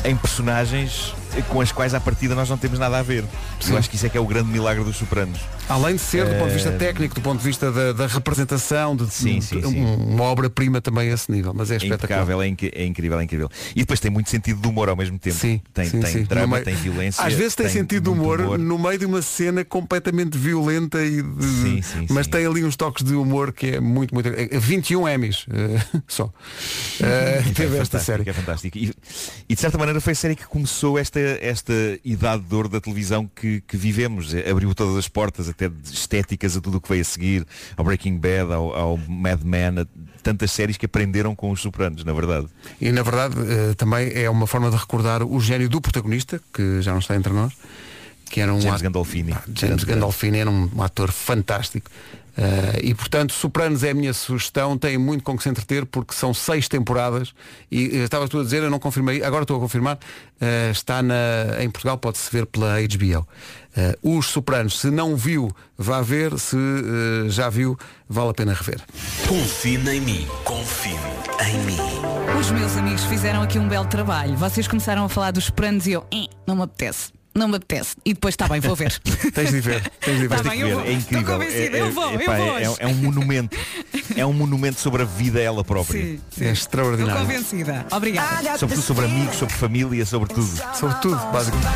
Speaker 11: em personagens com as quais à partida nós não temos nada a ver.
Speaker 1: Sim.
Speaker 11: Eu acho que isso é que é o grande milagre dos Sopranos.
Speaker 1: Além de ser, do ponto de vista
Speaker 11: Eh,
Speaker 1: técnico, do ponto de vista da, da representação, de,
Speaker 11: Sim, sim, sim.
Speaker 1: uma obra-prima também a esse nível, mas é
Speaker 11: É
Speaker 1: espetacular.
Speaker 11: é, inc- é incrível, é incrível. E depois tem muito sentido de humor ao mesmo tempo.
Speaker 1: Sim,
Speaker 11: tem
Speaker 1: sim,
Speaker 11: tem drama,
Speaker 1: meio-
Speaker 11: tem violência.
Speaker 1: Às vezes tem, sentido de
Speaker 11: muito
Speaker 1: humor, no meio de uma cena completamente violenta e de- mas tem ali uns toques de humor que é muito, muito. é 21 Emmys eh, <laughs> só.
Speaker 11: É
Speaker 1: teve esta
Speaker 11: fantástico,
Speaker 1: série.
Speaker 11: É fantástico. E, e, de certa maneira foi a série que começou esta, esta idade de ouro da televisão que, que vivemos. Abriu todas as portas, até de estéticas a tudo o que veio a seguir, ao Breaking Bad, ao, ao Mad Men, tantas séries que aprenderam com os sopranos, na verdade.
Speaker 1: E na verdade eh, também é uma forma de recordar o gênio do protagonista, que já não está entre nós, que era um
Speaker 11: James
Speaker 1: ato-
Speaker 11: Gandolfini.
Speaker 1: Ah, James Gandolfini era um ator fantástico. Eh, e portanto, Sopranos é a minha sugestão, tem muito com que se entreter porque são seis temporadas e eh, estavas tu a dizer, eu não confirmei, agora estou a confirmar, eh, está na, em Portugal, pode-se ver pela HBO. Eh, os Sopranos, se não viu, vá ver, se já viu, vale a pena rever.
Speaker 6: Confie em mim. Confie em mim.
Speaker 3: Os meus amigos fizeram aqui um belo trabalho. Vocês começaram a falar dos planos e eu, "Eh, não me apetece. Não me apetece. E depois está bem, vou ver. <laughs>
Speaker 1: tens de ver, tens de ver.
Speaker 3: Tá bem,
Speaker 11: que
Speaker 3: eu
Speaker 11: ver,
Speaker 3: vou.
Speaker 11: é
Speaker 3: Estou
Speaker 11: incrível.
Speaker 3: convencida,
Speaker 11: É-
Speaker 3: eu vou, eu
Speaker 11: epá,
Speaker 3: vou
Speaker 11: é- é um monumento. É um monumento sobre a vida ela própria.
Speaker 3: Sim, sim.
Speaker 1: É
Speaker 3: Estou
Speaker 1: extraordinário.
Speaker 3: convencida. Obrigada.
Speaker 11: Sobretudo sobre amigos, sobre família, sobre tudo.
Speaker 1: Sobre tudo, basicamente.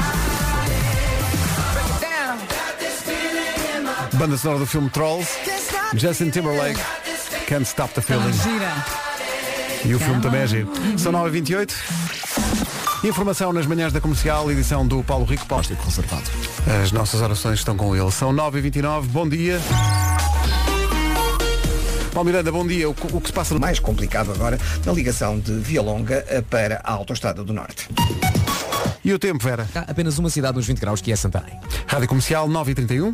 Speaker 1: Banda sonora do filme Trolls, Justin Timberlake, Can't Stop the Feeling.
Speaker 3: Gira.
Speaker 1: E o filme também é giro. São 9h28. Informação nas manhãs da comercial, edição do Paulo Rico. Paulo.
Speaker 10: Conservado.
Speaker 1: As nossas orações estão com ele. São 9h29, bom dia. Paulo Miranda, bom dia. O, que- o que se passa
Speaker 2: Mais complicado agora na ligação de Via Longa para a Autostrada do Norte.
Speaker 1: E o tempo, Vera?
Speaker 9: Há apenas uma cidade nos 20 graus que é Santarém.
Speaker 1: Rádio Comercial 9h31.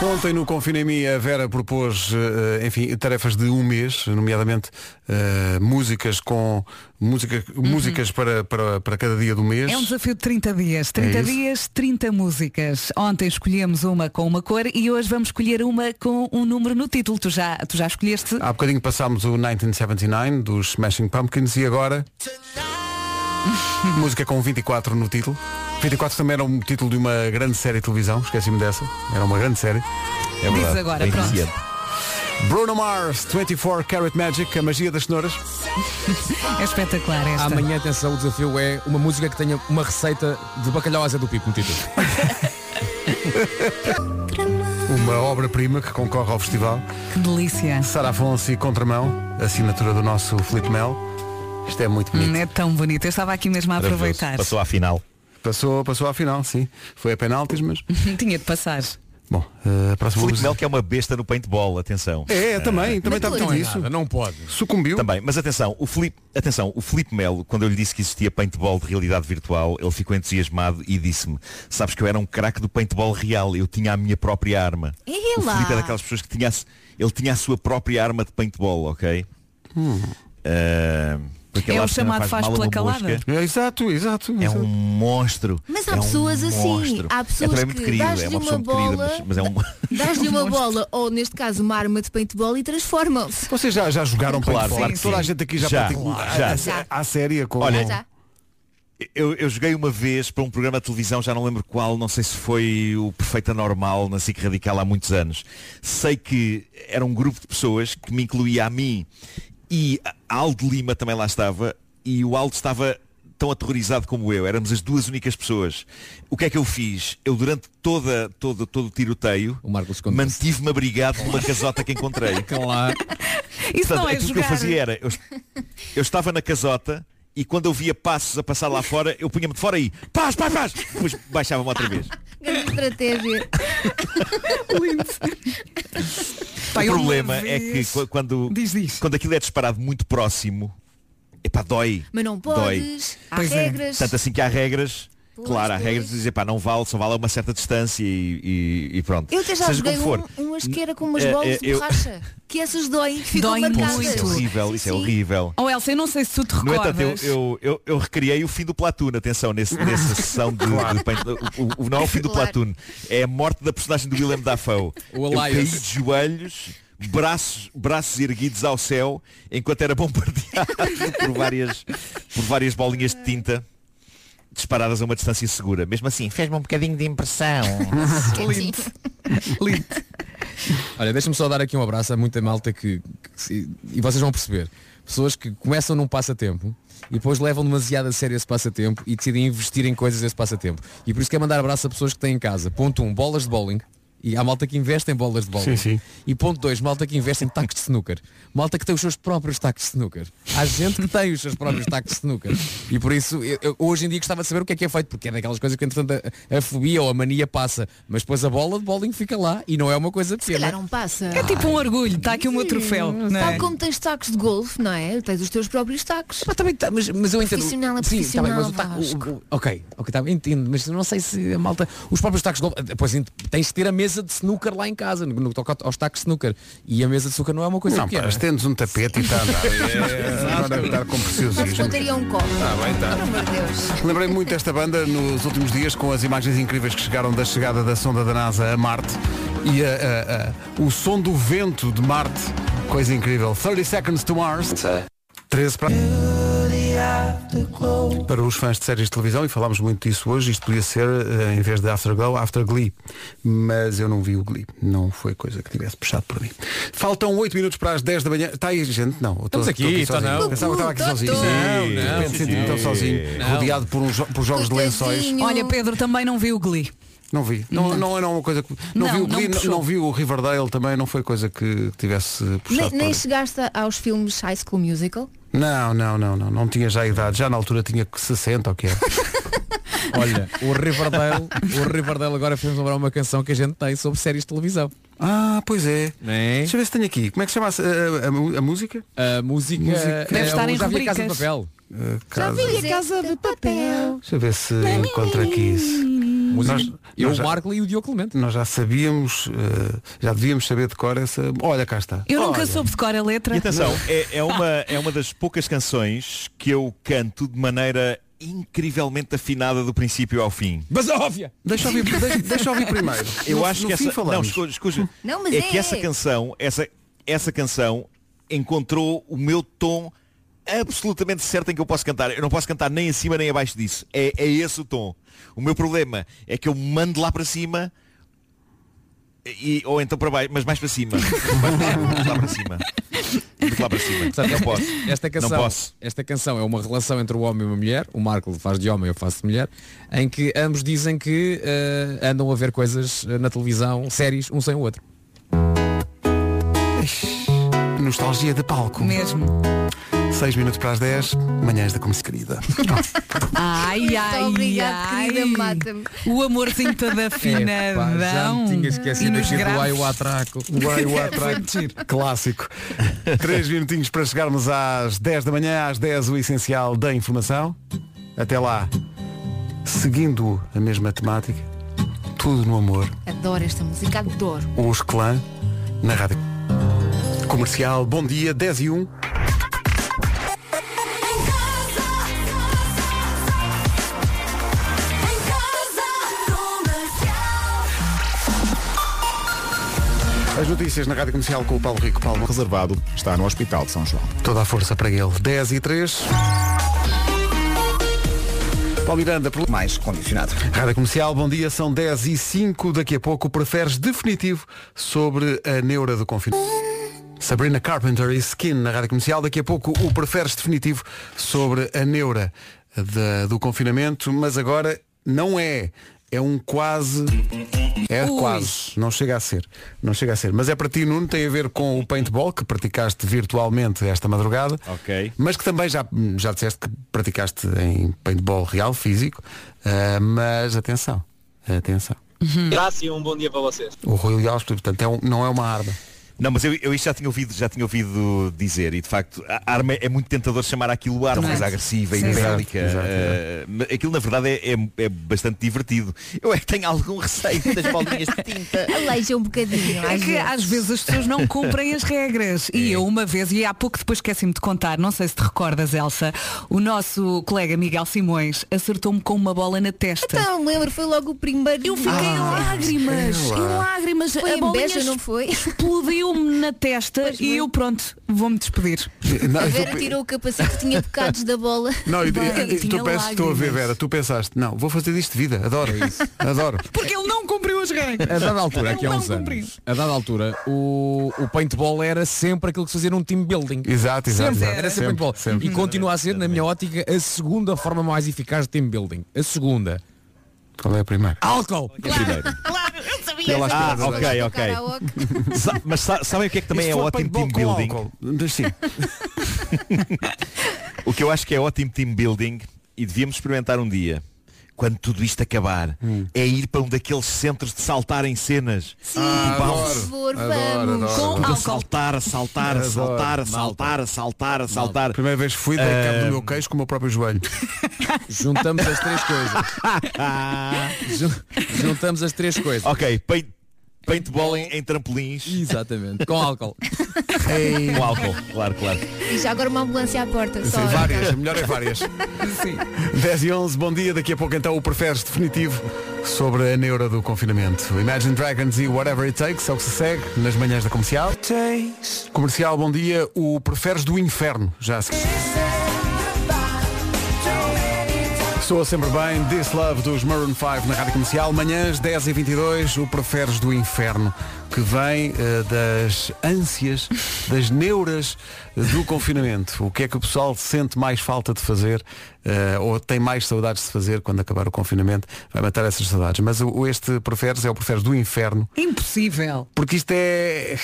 Speaker 1: Ontem no Confina em mim a Vera propôs, eh, enfim, tarefas de um mês, nomeadamente eh, músicas com música, músicas para, para, para cada dia do mês.
Speaker 3: É um desafio de 30 dias. 30
Speaker 1: É
Speaker 3: dias, 30 músicas. Ontem escolhemos uma com uma cor e hoje vamos escolher uma com um número no título. Tu já, tu já escolheste?
Speaker 1: Há bocadinho passámos o 1979 dos Smashing Pumpkins e agora <laughs> música com 24 no título. 24 também era um título de uma grande série de televisão, esqueci-me dessa. Era uma grande série.
Speaker 11: É
Speaker 3: Diz agora,
Speaker 11: bem
Speaker 3: pronto.
Speaker 11: viciante.
Speaker 1: Bruno Mars, 24 Carat Magic, a magia das cenouras.
Speaker 3: É espetacular esta.
Speaker 9: Amanhã, atenção, o desafio é uma música que tenha uma receita de bacalhau à Zé do Pipo no título. <laughs>
Speaker 1: Uma obra-prima que concorre ao festival.
Speaker 3: Que delícia.
Speaker 1: Sara Afonso e Contramão, assinatura do nosso Felipe Mel. Isto é muito bonito.
Speaker 3: Hum, É tão bonito. Eu estava aqui mesmo a aproveitar.
Speaker 11: Passou à final.
Speaker 1: Passou, passou à final, sim. Foi a penaltis, mas. <laughs>
Speaker 3: Tinha de passar.
Speaker 1: Bom, eh, a próxima
Speaker 11: Felipe que é uma besta no paintball, atenção.
Speaker 1: É, também, também está metido nisso.
Speaker 9: não pode.
Speaker 1: Sucumbiu.
Speaker 11: Também, mas atenção, o Felipe, atenção, o Felipe Melo, quando eu lhe disse que existia paintball de realidade virtual, ele ficou entusiasmado e disse-me, sabes que eu era um craque do paintball real, eu tinha a minha própria arma.
Speaker 4: É
Speaker 11: o
Speaker 4: lá.
Speaker 11: Felipe é daquelas pessoas que tinha, ele tinha a sua própria arma de paintball, ok? Ah, porque
Speaker 3: É o chamado faz
Speaker 11: mal
Speaker 3: pela calada.
Speaker 1: É, exato, exato.
Speaker 11: É
Speaker 1: exato.
Speaker 11: um monstro.
Speaker 4: Mas há
Speaker 11: É um
Speaker 4: pessoas assim.
Speaker 11: monstro.
Speaker 4: Há
Speaker 11: é
Speaker 4: pessoas
Speaker 11: também muito
Speaker 4: que
Speaker 11: querido,
Speaker 4: dás-lhe
Speaker 11: é uma
Speaker 4: uma
Speaker 11: pessoa muito querida,
Speaker 4: bola,
Speaker 11: mas, mas é um. <laughs>
Speaker 4: dás-lhe uma bola, ou neste caso uma arma de paintball e transformam-se.
Speaker 1: Vocês já, já jogaram
Speaker 11: Claro,
Speaker 1: paintball?
Speaker 11: que
Speaker 1: Toda a
Speaker 11: sim.
Speaker 1: gente aqui já,
Speaker 11: Já,
Speaker 1: praticou.
Speaker 11: já.
Speaker 1: A- a-
Speaker 4: Já.
Speaker 1: À séria com.
Speaker 11: Olha,
Speaker 4: Já.
Speaker 11: Eu, eu joguei uma vez para um programa de televisão, já não lembro qual, não sei se foi o Perfeita Normal na SIC Radical há muitos anos. Sei que era um grupo de pessoas que me incluía a mim e a Aldo Lima também lá estava e o Aldo estava tão aterrorizado como eu. Éramos as duas únicas pessoas. O que é que eu fiz? Eu durante toda, todo, todo o tiroteio mantive-me abrigado numa casota que encontrei. <laughs>
Speaker 9: Claro.
Speaker 3: Isso não é
Speaker 11: aquilo que eu
Speaker 3: jogar.
Speaker 11: fazia era, eu, eu estava na casota e quando eu via passos a passar lá fora, eu punha-me de fora e paz, paz, paz! Depois baixava-me outra vez.
Speaker 4: Grande estratégia. <laughs>
Speaker 3: Pai,
Speaker 11: o problema é que qu- quando, quando aquilo é disparado muito próximo, epá, dói.
Speaker 4: Mas não
Speaker 11: Dói.
Speaker 4: podes. Há
Speaker 3: Pois é.
Speaker 4: regras.
Speaker 11: Tanto assim que há regras.
Speaker 4: Pois,
Speaker 11: claro, há
Speaker 4: pois.
Speaker 11: regras de dizer, pá, não vale, só vale a uma certa distância e, e- e pronto.
Speaker 4: Eu até já
Speaker 11: Seja
Speaker 4: joguei
Speaker 11: como for.
Speaker 4: um, umas que era com umas
Speaker 11: Eh,
Speaker 4: bolas
Speaker 11: eh,
Speaker 4: de
Speaker 11: eu-
Speaker 4: borracha. Que essas doem, ficam
Speaker 3: Doem
Speaker 4: marcadas.
Speaker 3: muito.
Speaker 11: Isso é horrível, isso é horrível.
Speaker 3: Oh Elsa, eu não sei se tu te
Speaker 11: No entanto,
Speaker 3: recordas.
Speaker 11: eu, eu, eu, eu recriei o fim do Platoon, atenção, nesse, nessa <laughs> sessão de, de paint- o, o- não é o fim do
Speaker 4: Claro.
Speaker 11: Platoon, é a morte da personagem do William Dafoe. <laughs>
Speaker 9: O
Speaker 11: eu caí
Speaker 9: Elias.
Speaker 11: de joelhos, braços, braços erguidos ao céu, enquanto era bombardeado <laughs> por várias, por várias bolinhas de tinta disparadas a uma distância segura. Mesmo assim, fez-me um bocadinho de impressão. <laughs> <laughs>
Speaker 9: Lindo. <laughs> Lindo. Olha, deixa-me só dar aqui um abraço a muita malta que, que e vocês vão perceber. Pessoas que começam num passatempo e depois levam demasiado a sério esse passatempo e decidem investir em coisas desse passatempo. E por isso quero mandar abraço a pessoas que têm em casa. Ponto 1, um, bolas de bowling. E há malta que investe em bolas de bowling.
Speaker 1: Sim, sim.
Speaker 9: E ponto 2, malta que investe em tacos de snooker. Malta que tem os seus próprios tacos de snooker. Há gente que tem os seus próprios tacos de snooker. E por isso, eu, eu hoje em dia gostava de saber o que é que é feito, porque é daquelas coisas que entretanto a, a fobia ou a mania passa. Mas depois a bola de bowling fica lá e não é uma coisa
Speaker 4: Se calhar
Speaker 9: pequena.
Speaker 4: não passa.
Speaker 3: É tipo um orgulho, está aqui o meu troféu. Não
Speaker 4: Tal
Speaker 3: é?
Speaker 4: como tens tacos de golfe, não é? Tens os teus próprios tacos.
Speaker 9: Mas, também tá- mas, mas eu entendo.
Speaker 4: Profissional é
Speaker 9: Sim, tá bem, mas o
Speaker 4: profissional,
Speaker 9: taco- o- o- ok, ok, tá, entendo, mas não sei se a malta. Os próprios tacos de golfe. Depois ent- tens de ter a mesa de snooker lá em casa, no, no que toca aos tacos de snooker. E a mesa de snooker não é uma coisa
Speaker 1: Não,
Speaker 9: pequena.
Speaker 1: pá, estendes um tapete e está a andar. <laughs> É, agora está com
Speaker 4: Mas
Speaker 1: preciosismo.
Speaker 4: contaria um copo.
Speaker 1: Tá bem, tá.
Speaker 4: Deus.
Speaker 1: Lembrei muito desta banda nos últimos dias com as imagens incríveis que chegaram da chegada da sonda da NASA a Marte e a- a- a- o som do vento de Marte, coisa incrível. 30 Seconds to Mars. 13 para... Para os fãs de séries de televisão, e falámos muito disso hoje, isto podia ser, eh, em vez de Afterglow, After Glee. Mas eu não vi o Glee. Não foi coisa que tivesse puxado por mim. Faltam 8 minutos para as 10 da manhã. Está aí, gente? Não.
Speaker 9: Estamos aqui,
Speaker 1: estou
Speaker 9: está
Speaker 1: sozinho.
Speaker 9: não.
Speaker 1: Pensava que estava aqui sozinho. Não,
Speaker 9: Não,
Speaker 1: De repente tão sozinho,
Speaker 9: Não.
Speaker 1: rodeado por, uns, jo- por jogos de lençóis.
Speaker 3: Olha, Pedro também não viu o Glee.
Speaker 1: Não vi. Não, não era uma coisa que. Não,
Speaker 3: Não,
Speaker 1: vi o
Speaker 3: não
Speaker 1: Glee, não, não vi o Riverdale também, não foi coisa que tivesse puxado.
Speaker 4: Nem, nem chegaste aos filmes High School Musical?
Speaker 1: Não, não, não, não. Não tinha já idade. Já na altura tinha 60 ou o que é.
Speaker 9: Olha, o Riverdale, o Riverdale agora fez lembrar uma canção que a gente tem sobre séries de televisão.
Speaker 1: Ah, pois é.
Speaker 9: Né?
Speaker 1: Deixa eu ver se tenho aqui. Como é que se chama a, a- a a música?
Speaker 9: A música,
Speaker 1: Música.
Speaker 3: Deve
Speaker 9: é,
Speaker 3: estar em
Speaker 9: já vi a Casa de
Speaker 3: rubricas.
Speaker 9: Papel.
Speaker 1: Uh,
Speaker 4: Já
Speaker 1: casa-
Speaker 4: vi a Casa de Papel.
Speaker 1: Deixa eu ver se encontro aqui isso.
Speaker 9: Música,
Speaker 1: Nós-
Speaker 9: eu,
Speaker 1: nós
Speaker 9: o
Speaker 1: já-
Speaker 9: Marco e o Diogo Clemente.
Speaker 1: Nós já sabíamos, uh, já devíamos saber de cor essa. Olha, cá está.
Speaker 3: Eu nunca
Speaker 1: Olha.
Speaker 3: soube de cor a letra.
Speaker 11: E atenção, é, é uma, é uma das poucas canções que eu canto de maneira incrivelmente afinada do princípio ao fim.
Speaker 9: Mas óbvia!
Speaker 1: Deixa eu ouvir, <laughs> deixa, deixa ouvir primeiro.
Speaker 11: Eu
Speaker 1: No-
Speaker 11: acho
Speaker 1: no
Speaker 11: que essa.
Speaker 1: falamos.
Speaker 11: Não, escuta.
Speaker 4: Não, mas
Speaker 11: é
Speaker 4: é.
Speaker 11: que essa canção, essa, essa canção encontrou o meu tom absolutamente certo em que eu posso cantar. Eu não posso cantar nem acima nem abaixo disso. É, é esse o tom. O meu problema é que eu mando lá para cima e, ou então para baixo, mas mais para cima. Lá para cima. muito lá para cima.
Speaker 9: Sabe,
Speaker 11: Não posso.
Speaker 9: Esta canção,
Speaker 11: Não posso.
Speaker 9: esta canção é uma relação entre o homem e uma mulher, o Marco faz de homem, eu faço de mulher, em que ambos dizem que eh, andam a ver coisas eh, na televisão, séries, um sem o outro.
Speaker 1: Nostalgia de palco.
Speaker 3: Mesmo.
Speaker 1: 6 minutos para as 10, manhãs da Comece Querida. <laughs>
Speaker 3: Ai, ai,
Speaker 4: obrigada,
Speaker 3: ai.
Speaker 4: querida, mata-me.
Speaker 3: O amorzinho
Speaker 9: já me tinha esquecido aqui do ai o atraco.
Speaker 1: Vai o atraco. <laughs> Clássico. <laughs> Três minutinhos para chegarmos às 10 da manhã, às 10 o essencial da informação. Até lá, seguindo a mesma temática, tudo no amor,
Speaker 4: Adoro esta música, adoro.
Speaker 1: os clã na rádio comercial. Bom dia, 10 e 1. As notícias na rádio comercial com o Paulo Rico. Paulo
Speaker 10: Reservado está no Hospital de São João.
Speaker 1: Toda a força para ele. 10 e 3. Paulo Miranda, pelo-
Speaker 2: Mais condicionado.
Speaker 1: Rádio Comercial, bom dia, são 10 e 5 Daqui a pouco, preferes definitivo sobre a neura do confinamento. Sabrina Carpenter e Skin na Rádio Comercial. Daqui a pouco, o preferes definitivo sobre a neura da- do confinamento, mas agora não é. É um quase. É
Speaker 3: Ui.
Speaker 1: quase. Não chega a ser. Não chega a ser. Mas é para ti, Nuno, tem a ver com o paintball que praticaste virtualmente esta madrugada.
Speaker 11: Ok.
Speaker 1: Mas que também já, já disseste que praticaste em paintball real, físico. Ah, mas atenção. Atenção.
Speaker 12: Graça e um bom dia para vocês.
Speaker 1: O Rui Leal, portanto, é um- não é uma arma.
Speaker 11: Não, mas eu, eu isto já tinha ouvido, já tinha ouvido dizer e de facto a arma é muito tentador chamar aquilo arma, coisa agressiva e
Speaker 1: Sim,
Speaker 11: bélica. Mas aquilo na verdade é, é- é bastante divertido. Eu é que tenho algum receio das bolinhas de tinta. <laughs>
Speaker 4: Aleija um bocadinho.
Speaker 3: É
Speaker 4: às
Speaker 3: que
Speaker 4: vezes.
Speaker 3: às vezes as pessoas não cumprem as regras. E eu uma vez, e há pouco depois esqueci-me de contar, não sei se te recordas, Elsa, o nosso colega Miguel Simões acertou-me com uma bola na testa.
Speaker 4: Então, lembro, foi logo o primeiro.
Speaker 3: Eu fiquei em lágrimas,
Speaker 1: é
Speaker 3: em lágrimas.
Speaker 4: Foi
Speaker 3: a bolinha
Speaker 4: inveja, não foi?
Speaker 3: Explodiu-me na testa e eu pronto, vou-me despedir.
Speaker 1: Não,
Speaker 4: A Vera
Speaker 1: tô-
Speaker 4: tirou o capacete, tinha bocados da bola.
Speaker 1: Não, <laughs> e-
Speaker 3: Bem,
Speaker 1: tu pensaste, estou a ver. Vera, tu pensaste, não, vou fazer disto de vida, adoro isso, adoro. <laughs>
Speaker 3: Porque ele não cumpriu as regras.
Speaker 9: A dada altura, aqui há uns
Speaker 3: cumpri.
Speaker 9: anos, a dada altura, o, o paintball era sempre aquilo que se fazia num team building.
Speaker 1: Exato, exato,
Speaker 9: Sempre, era sempre, paintball.
Speaker 1: sempre.
Speaker 9: E continua a ser, na minha ótica, a segunda forma mais eficaz de team building. A segunda.
Speaker 1: Qual é a primeira?
Speaker 9: Álcool!
Speaker 11: É primeiro.
Speaker 4: Claro, eu sabia.
Speaker 1: Pela
Speaker 11: Ah, ok, ok. <laughs> Sa- mas sa- sabem o que é que também é ótimo team building? <laughs> O que eu acho que é ótimo team building e devíamos experimentar um dia. Quando tudo isto acabar,
Speaker 1: Hum.
Speaker 11: é ir para um daqueles centros de saltar em cenas.
Speaker 4: Sim,
Speaker 1: Ah,
Speaker 4: por favor, vamos.
Speaker 1: adoro.
Speaker 3: Com
Speaker 11: Tudo a
Speaker 3: álcool.
Speaker 11: saltar, a saltar, a saltar, a saltar, a saltar, a saltar.
Speaker 1: Primeira vez que fui, dei cabo do meu queixo com o meu próprio joelho. <laughs>
Speaker 9: Juntamos as três coisas. <laughs> Jun- Juntamos as três coisas.
Speaker 11: Ok, paint, paintball em, em trampolins.
Speaker 9: Exatamente. Com álcool.
Speaker 11: Com álcool, claro, claro.
Speaker 4: E já agora uma ambulância à porta. Só
Speaker 1: Sim, várias, melhor é várias. 10 e 11, bom dia. Daqui a pouco então o preferes definitivo sobre a neura do confinamento. Imagine Dragons e Whatever It Takes é o que se segue nas manhãs da comercial. Comercial, bom dia. O preferes do inferno. Já se... Soa sempre bem, This Love dos Maroon 5 na Rádio Comercial, manhãs 10 e 22 o Preferes do Inferno, que vem eh, das ânsias, das neuras do confinamento. O que é que o pessoal sente mais falta de fazer, eh, ou tem mais saudades de fazer quando acabar o confinamento, vai matar essas saudades. Mas o, este Preferes é o Preferes do Inferno,
Speaker 3: Impossível.
Speaker 1: porque isto é...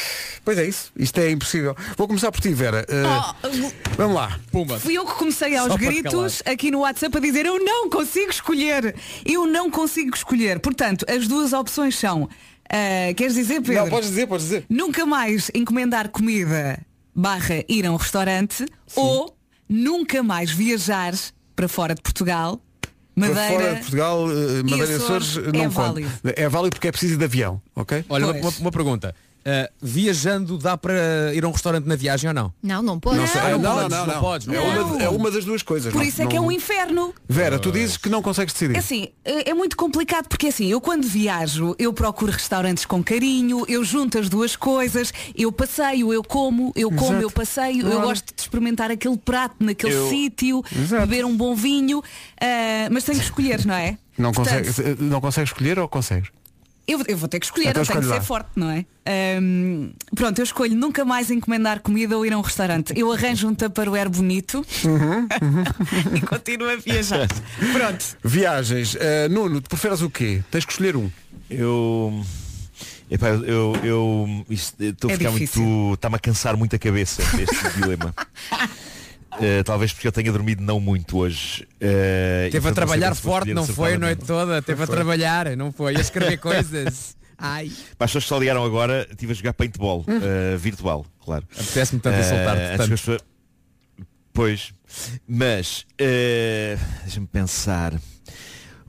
Speaker 1: Pois é isso, isto é impossível. Vou começar por ti, Vera. Eh,
Speaker 3: Oh,
Speaker 1: Vamos lá.
Speaker 9: Pumba.
Speaker 3: Fui eu que comecei aos
Speaker 9: Só
Speaker 3: gritos aqui no WhatsApp a dizer eu não consigo escolher. Eu não consigo escolher. Portanto, as duas opções são. Ah, queres dizer, Pedro?
Speaker 1: Não, podes dizer, podes dizer.
Speaker 3: Nunca mais encomendar comida barra ir a um restaurante ou nunca mais viajar para fora de Portugal. Madeira.
Speaker 1: Para fora de Portugal, eh, Madeira e
Speaker 3: Açores
Speaker 1: Açores
Speaker 3: é
Speaker 1: não conta.
Speaker 3: válido.
Speaker 1: É válido porque é preciso de avião, ok?
Speaker 9: Olha, uma- uma pergunta. Uh, viajando dá para ir a um restaurante na viagem ou não?
Speaker 4: Não, não pode.
Speaker 1: Não. Ah, não, não,
Speaker 9: podes,
Speaker 1: não,
Speaker 9: não
Speaker 1: não.
Speaker 9: podes, não
Speaker 1: é. Uma, é uma das duas coisas.
Speaker 3: Por
Speaker 1: não-
Speaker 3: isso é que é um inferno.
Speaker 1: Vera, tu dizes que não consegues decidir.
Speaker 3: É assim, é é muito complicado porque assim, eu quando viajo, eu procuro restaurantes com carinho, eu junto as duas coisas, eu passeio, eu como, eu como,
Speaker 1: Exato.
Speaker 3: eu passeio, eu
Speaker 1: Claro.
Speaker 3: gosto de experimentar aquele prato naquele
Speaker 11: Eu-
Speaker 3: sítio, beber um bom vinho, ah, mas tenho que escolher, não é?
Speaker 1: Não,
Speaker 3: Portanto,
Speaker 1: consegues, eh, não consegues escolher ou consegues?
Speaker 3: Eu, eu vou ter que escolher,
Speaker 1: Então
Speaker 3: eu tenho que ser
Speaker 1: lá.
Speaker 3: forte, não é? Ahm, pronto, eu escolho nunca mais encomendar comida ou ir a um restaurante. Eu arranjo um tupperware bonito
Speaker 1: Uhum, <laughs>
Speaker 3: e continuo a viajar. Pronto.
Speaker 1: Viagens. Uh, Nuno, tu preferes o quê? Tens que escolher um.
Speaker 11: Eu. Epá, eu, eu, eu isto- eu estou a
Speaker 3: É
Speaker 11: ficar
Speaker 3: difícil.
Speaker 11: muito. Está-me a cansar muito a cabeça este dilema. <laughs> Eh, talvez porque eu tenha dormido não muito hoje. E,
Speaker 9: Teve a trabalhar forte, não foi a noite toda, teve a trabalhar, não foi, a escrever coisas. <laughs> Ai.
Speaker 11: Para as pessoas que só ligaram agora, estive a jogar paintball, eh, virtual, claro.
Speaker 9: Apetece-me tanto insultar-te, tanto.
Speaker 11: pessoas- Pois. Mas, eh, deixa-me pensar.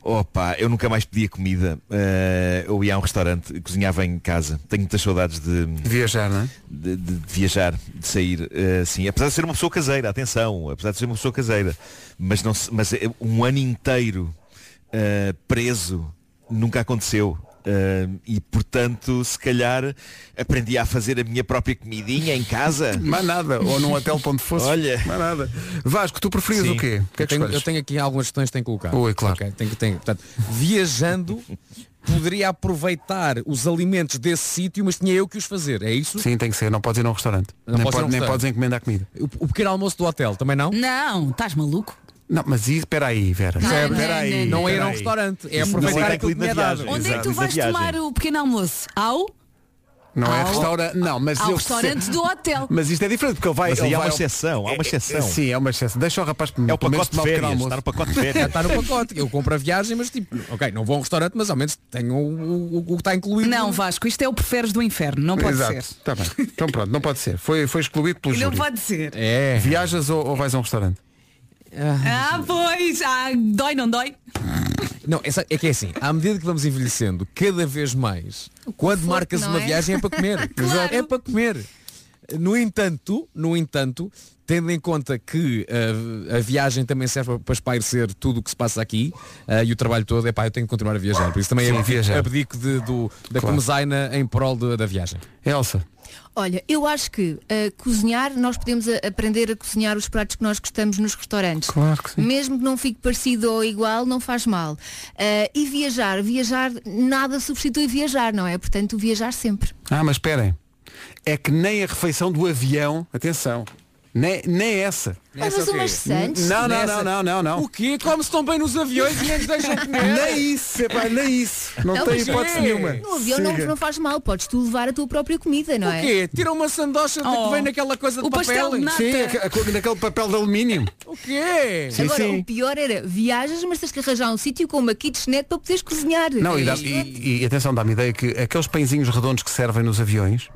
Speaker 11: Opa, eu nunca mais pedia comida. Eh, eu ia a um restaurante, cozinhava em casa. Tenho muitas saudades de,
Speaker 1: Viajar, não é?
Speaker 11: de, de- de viajar, de sair. eh, assim, apesar de ser uma pessoa caseira, atenção, apesar de ser uma pessoa caseira. Mas, não, mas é um ano inteiro eh, preso nunca aconteceu. Eh, e portanto, se calhar aprendi a fazer a minha própria comidinha em casa. <laughs>
Speaker 1: Mais nada. Ou num hotel para onde fosse.
Speaker 11: Olha.
Speaker 1: Mais nada. Vasco, tu preferias
Speaker 9: Sim.
Speaker 1: o quê? O que é
Speaker 9: eu,
Speaker 1: que
Speaker 9: tenho,
Speaker 1: escolhes?
Speaker 9: eu tenho aqui algumas questões que tenho que colocar.
Speaker 1: Oi, claro.
Speaker 9: Ok, tenho, que- tenho, portanto, viajando, poderia aproveitar os alimentos desse sítio, mas tinha eu que os fazer, é isso?
Speaker 1: Sim, tem que ser. Não podes ir a um restaurante.
Speaker 9: Não
Speaker 1: nem,
Speaker 9: posso ir
Speaker 1: pode-
Speaker 9: um
Speaker 1: nem
Speaker 9: restaurante.
Speaker 1: podes encomendar comida.
Speaker 9: O, o pequeno almoço do hotel, também não?
Speaker 3: Não, estás maluco?
Speaker 1: Não, mas isso, espera aí, Vera.
Speaker 3: Não,
Speaker 1: Espera
Speaker 3: não,
Speaker 1: aí,
Speaker 3: não,
Speaker 9: Não é ir a um restaurante, é
Speaker 1: não
Speaker 9: aproveitar
Speaker 1: é
Speaker 9: aquilo que me é dado.
Speaker 3: Onde é que tu vais
Speaker 11: é
Speaker 3: tomar o pequeno almoço? Ao?
Speaker 1: Não é
Speaker 3: Ao-
Speaker 1: restaurante. Não, mas
Speaker 3: Ao
Speaker 1: eu
Speaker 3: restaurante do hotel. <laughs>
Speaker 1: Mas isto é diferente porque ele vai.
Speaker 11: Mas aí há uma exceção, há uma
Speaker 1: É, é,
Speaker 11: exceção.
Speaker 1: Sim, é uma exceção. Deixa o rapaz
Speaker 11: É o pacote de férias,
Speaker 1: almoço.
Speaker 11: está no pacote de <laughs> férias.
Speaker 9: está no pacote. Eu compro a viagem, mas tipo, ok, não vou a um restaurante, mas ao menos tenho o, o- o que está incluído.
Speaker 3: Não, Vasco, isto é o preferes do inferno, não pode
Speaker 1: Exato.
Speaker 3: ser.
Speaker 1: Está bem. Então pronto, não pode ser. Foi, foi excluído pelo
Speaker 3: Não
Speaker 1: júri.
Speaker 3: pode ser.
Speaker 9: É.
Speaker 1: Viajas ou, ou vais a um restaurante?
Speaker 3: Ah, pois! Ah, dói, não dói?
Speaker 9: Não, essa- é que é assim, à medida que vamos envelhecendo cada vez mais, quando
Speaker 4: conforto,
Speaker 9: marcas
Speaker 4: não
Speaker 9: uma
Speaker 4: é?
Speaker 9: viagem é para comer. <laughs>
Speaker 3: Claro.
Speaker 9: É para comer. No entanto, no entanto, tendo em conta que uh, a viagem também serve para espairecer tudo o que se passa aqui uh, e o trabalho todo, é pá, eu tenho que continuar a viajar. Por isso também
Speaker 1: Sim,
Speaker 9: abdico,
Speaker 1: viajar.
Speaker 9: abdico de- do, da
Speaker 1: Claro.
Speaker 9: comezaina em prol de- da viagem.
Speaker 1: Elsa.
Speaker 4: Olha, eu acho que a cozinhar, nós podemos a- aprender a cozinhar os pratos que nós gostamos nos restaurantes.
Speaker 1: Claro que sim.
Speaker 4: Mesmo que não fique parecido ou igual, não faz mal. Ah, e viajar, viajar, nada substitui viajar, não é? Portanto, viajar sempre.
Speaker 1: Ah, mas esperem. É que nem a refeição do avião, atenção, nem, nem essa.
Speaker 4: Ah, mas umas sandes.
Speaker 1: Não, não, não, não, não, não.
Speaker 9: O quê? Come-se tão bem nos aviões e nem nos deixam <laughs> comer?
Speaker 1: Nem isso, epá, nem isso. Não,
Speaker 4: Não,
Speaker 1: tem
Speaker 4: mas
Speaker 1: hipótese
Speaker 9: é.
Speaker 1: nenhuma.
Speaker 4: No avião não,
Speaker 1: Siga.
Speaker 4: não faz mal, podes tu levar a tua própria comida, não
Speaker 9: O
Speaker 4: é?
Speaker 9: quê? Tira uma sandocha de
Speaker 3: Oh.
Speaker 9: que vem naquela coisa de
Speaker 3: O pastel
Speaker 9: papel.
Speaker 3: de nata.
Speaker 1: Sim, aque- aque- naquele papel de alumínio. <laughs>
Speaker 9: O quê?
Speaker 1: Sim,
Speaker 4: Agora,
Speaker 1: sim.
Speaker 4: o pior era viajas, mas tens que arranjar um sítio com uma kitchenette para poderes cozinhar.
Speaker 1: Não, e, dá- e- e atenção, dá-me ideia que aqueles pãezinhos redondos que servem nos aviões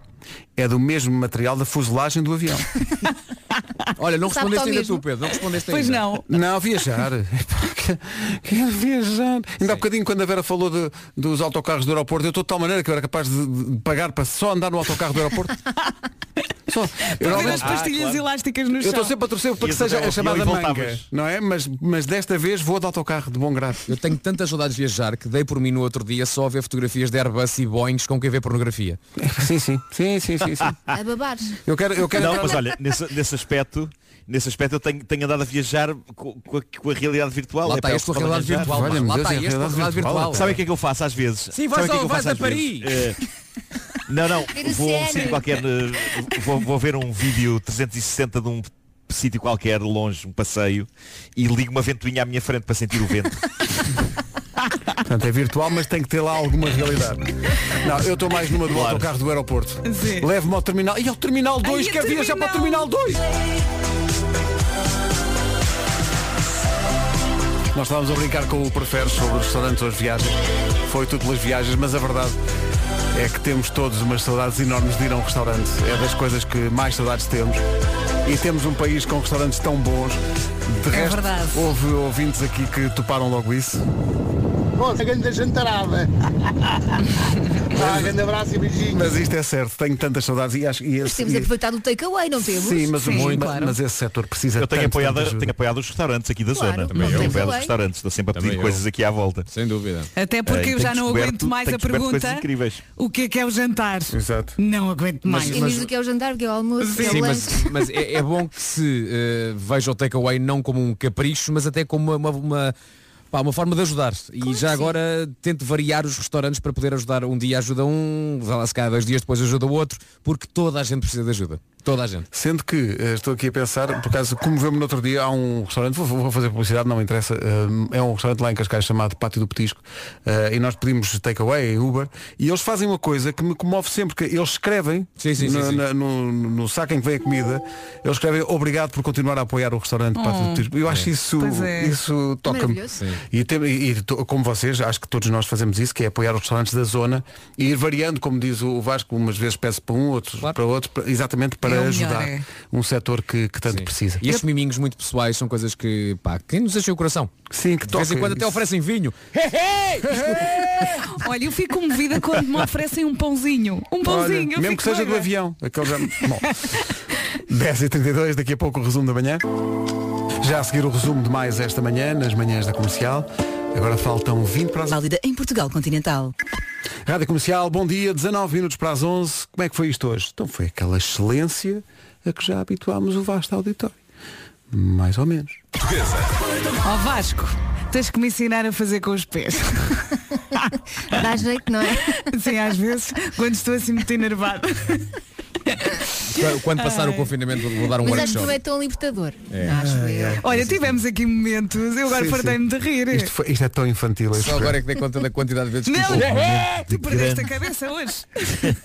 Speaker 1: é do mesmo material da fuselagem do avião. <laughs> <laughs>
Speaker 9: Olha, não
Speaker 4: Sabe
Speaker 9: respondeste ainda
Speaker 4: mesmo?
Speaker 9: tu, Pedro. Não respondeste
Speaker 3: Pois
Speaker 9: ainda.
Speaker 3: não.
Speaker 1: Não, viajar. <laughs> Epá, que- Quero viajar. Ainda há bocadinho quando a Vera falou de- dos autocarros do aeroporto, eu estou de tal maneira que eu era capaz de, de pagar para só andar no autocarro do aeroporto. <laughs> Só. <laughs> Eu,
Speaker 3: as pastilhas
Speaker 11: claro.
Speaker 3: elásticas no
Speaker 1: eu
Speaker 3: chão.
Speaker 1: estou sempre a torcer para que
Speaker 11: Ias até
Speaker 1: seja
Speaker 11: ao
Speaker 1: a
Speaker 11: avião
Speaker 1: chamada
Speaker 11: e
Speaker 1: manga,
Speaker 11: voltavas.
Speaker 1: não é? Mas, mas desta vez vou de autocarro de bom grado.
Speaker 9: Eu tenho tantas saudades de viajar que dei por mim no outro dia só a ver fotografias de Airbus e Boeings com quem vê pornografia. <laughs>
Speaker 1: Sim, sim, sim, sim, sim, sim. <laughs>
Speaker 4: A babares.
Speaker 1: Eu quero, eu quero
Speaker 11: Não, mas olha, nesse, nesse aspecto, nesse aspecto eu tenho, tenho andado a viajar co- com, a, com a realidade virtual.
Speaker 9: Lá
Speaker 11: É
Speaker 9: está
Speaker 11: pá, é
Speaker 9: este com a realidade virtual.
Speaker 1: Olha-me
Speaker 9: Lá
Speaker 1: Deus,
Speaker 9: está
Speaker 1: é
Speaker 9: este com a
Speaker 1: realidade
Speaker 9: realidade
Speaker 1: virtual.
Speaker 9: virtual.
Speaker 11: Sabe o que é que eu faço às vezes?
Speaker 9: Sim, vais
Speaker 11: Sabe o que é
Speaker 9: ao-
Speaker 11: que eu
Speaker 9: vais
Speaker 11: faço
Speaker 9: a
Speaker 11: às vezes?
Speaker 9: Paris.
Speaker 11: Eh, não, não, vou a um sítio qualquer, eh, vou, vou ver um vídeo 360 de um sítio qualquer, longe, um passeio, e ligo uma ventoinha à minha frente para sentir o vento. <laughs>
Speaker 1: Portanto, é virtual, mas tem que ter lá alguma realidade. Não, eu estou mais numa do
Speaker 11: Claro.
Speaker 1: autocarro do aeroporto.
Speaker 3: Sim.
Speaker 1: Leve-me ao terminal. E ao terminal 2,
Speaker 3: Ai,
Speaker 1: quer
Speaker 3: a
Speaker 1: viajar para o terminal
Speaker 3: terminal.
Speaker 1: 2. Nós estávamos a brincar com o Preferes sobre os restaurantes ou as viagens. Foi tudo pelas viagens, mas a verdade é que temos todos umas saudades enormes de ir a um restaurante. É das coisas que mais saudades temos. E temos um país com restaurantes tão bons. De
Speaker 3: É
Speaker 1: resto,
Speaker 3: verdade.
Speaker 1: houve ouvintes aqui que toparam logo isso.
Speaker 15: Nossa, grande jantarada. <laughs> ah, grande abraço e beijinho.
Speaker 1: Mas isto é certo, tenho tantas saudades e acho e
Speaker 4: Mas
Speaker 1: esse,
Speaker 4: temos
Speaker 1: e-
Speaker 4: aproveitado o takeaway, não temos?
Speaker 1: Sim, mas, o-
Speaker 3: Sim,
Speaker 1: mas-
Speaker 3: claro.
Speaker 1: mas esse setor precisa
Speaker 11: Eu tenho
Speaker 1: tanto,
Speaker 11: apoiado,
Speaker 1: ajuda.
Speaker 11: tenho apoiado os restaurantes aqui da
Speaker 4: Claro,
Speaker 11: zona.
Speaker 4: Também
Speaker 11: tenho
Speaker 4: eu.
Speaker 11: apoiado os restaurantes, estou sempre a pedir
Speaker 9: Também eu.
Speaker 11: coisas aqui à volta.
Speaker 9: Sem dúvida.
Speaker 3: Até porque
Speaker 11: Eh,
Speaker 3: eu já não aguento mais a pergunta. O que é que é o jantar?
Speaker 1: Exato.
Speaker 3: Não aguento mais.
Speaker 4: Quem diz o que é o jantar, o que é o almoço, o que é o
Speaker 9: Sim,
Speaker 4: lanche.
Speaker 9: mas, mas é, é bom que se eh, veja o takeaway não como um capricho, mas até como uma, uma- Pá, uma forma de ajudar. E já agora tento variar os restaurantes para poder ajudar. Um dia ajuda um, vai lá se calhar dois dias depois ajuda o outro, porque toda a gente precisa de ajuda. Toda a gente.
Speaker 1: Sendo que eh, estou aqui a pensar, por acaso, como vemos no outro dia, há um restaurante, vou, vou fazer publicidade, não me interessa, eh, é um restaurante lá em Cascais chamado Pátio do Petisco, eh, e nós pedimos takeaway, Uber, e eles fazem uma coisa que me comove sempre, que eles escrevem
Speaker 9: sim, sim,
Speaker 1: no,
Speaker 9: sim.
Speaker 1: na- no- no saco em que vem a comida, eles escrevem obrigado por continuar a apoiar o restaurante Pátio do
Speaker 3: Oh.
Speaker 1: Petisco. Eu acho
Speaker 3: É.
Speaker 1: isso,
Speaker 3: é.
Speaker 1: isso toca-me.
Speaker 3: Sim.
Speaker 1: E, tem- e- e to- como vocês, acho que todos nós fazemos isso, que é apoiar os restaurantes da zona e ir variando, como diz o Vasco, umas vezes peço para um, outros para outro, para- exatamente para
Speaker 9: É o melhor,
Speaker 1: ajudar
Speaker 9: é.
Speaker 1: um setor que, que tanto precisa.
Speaker 9: E estes miminhos muito pessoais são coisas que, pá, quem nos deixa o coração.
Speaker 1: Sim, que
Speaker 9: De vez em quando até oferecem vinho. <laughs>
Speaker 3: Olha, eu fico comovida quando me oferecem um pãozinho. Um pãozinho.
Speaker 1: Olha, mesmo que seja do avião. Aquele já... Bom, <laughs> 10h32, daqui a pouco o resumo da manhã. Já a seguir o resumo de mais esta manhã, nas manhãs da comercial. Agora faltam 20 para as...
Speaker 16: Válida em Portugal Continental.
Speaker 1: Rádio Comercial, bom dia, 19 minutos para as 11. Como é que foi isto hoje? Então foi aquela excelência a que já habituámos o vasto auditório. Mais ou menos.
Speaker 3: Ó Vasco, tens que me ensinar a fazer com os pés.
Speaker 4: Dá jeito, não é?
Speaker 3: Sim, às vezes, quando estou assim muito enervada.
Speaker 9: Quando passar o
Speaker 3: Ai.
Speaker 9: confinamento vou dar um
Speaker 4: Mas acho que
Speaker 9: workshop.
Speaker 4: não é tão libertador.
Speaker 9: É.
Speaker 4: Acho eu.
Speaker 3: Olha, tivemos aqui momentos, eu agora fartei-me de rir.
Speaker 1: Isto, foi- isto é tão infantil.
Speaker 9: Só agora é que dei conta da quantidade de vezes que
Speaker 3: Não,
Speaker 9: ficou.
Speaker 3: tu perdeste a cabeça hoje.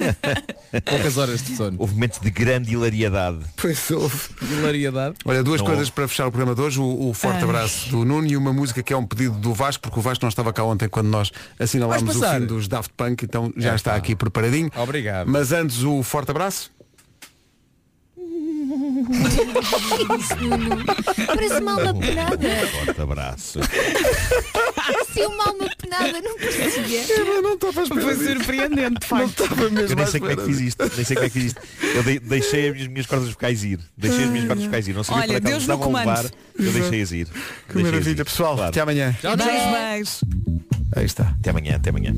Speaker 3: <laughs>
Speaker 9: Poucas horas de sono.
Speaker 11: Houve momentos de grande hilariedade.
Speaker 1: Pois houve.
Speaker 9: Hilariedade.
Speaker 1: Olha, duas
Speaker 11: Não
Speaker 1: coisas
Speaker 11: houve.
Speaker 1: para fechar o programa de hoje. O, o forte
Speaker 3: Ai.
Speaker 1: abraço do Nuno e uma música que é um pedido do Vasco, porque o Vasco não estava cá ontem quando nós assinalámos
Speaker 9: Vais
Speaker 1: o
Speaker 9: passar?
Speaker 1: fim dos Daft Punk, então já
Speaker 9: É,
Speaker 1: está aqui preparadinho.
Speaker 9: Obrigado.
Speaker 1: Mas antes o forte abraço.
Speaker 4: Parece uma alma penada.
Speaker 11: Forte abraço.
Speaker 4: Se uma alma penada, não parecia.
Speaker 1: não estava a
Speaker 3: Foi surpreendente, de facto.
Speaker 11: Eu nem sei como é que fiz isto. Nem sei como é que fiz isto. Eu dei- deixei as minhas, cordas vocais ir. Deixei as minhas cordas vocais ir. Não sabia
Speaker 3: Olha,
Speaker 11: para que elas
Speaker 3: Deus no
Speaker 11: estavam a
Speaker 3: comando.
Speaker 11: levar. Eu deixei-as ir.
Speaker 1: Que
Speaker 11: Deixei-as
Speaker 1: maravilha,
Speaker 11: ir.
Speaker 1: pessoal.
Speaker 11: Claro.
Speaker 1: Até amanhã.
Speaker 3: Beijo, beijo.
Speaker 1: Aí está.
Speaker 11: Até amanhã, até amanhã.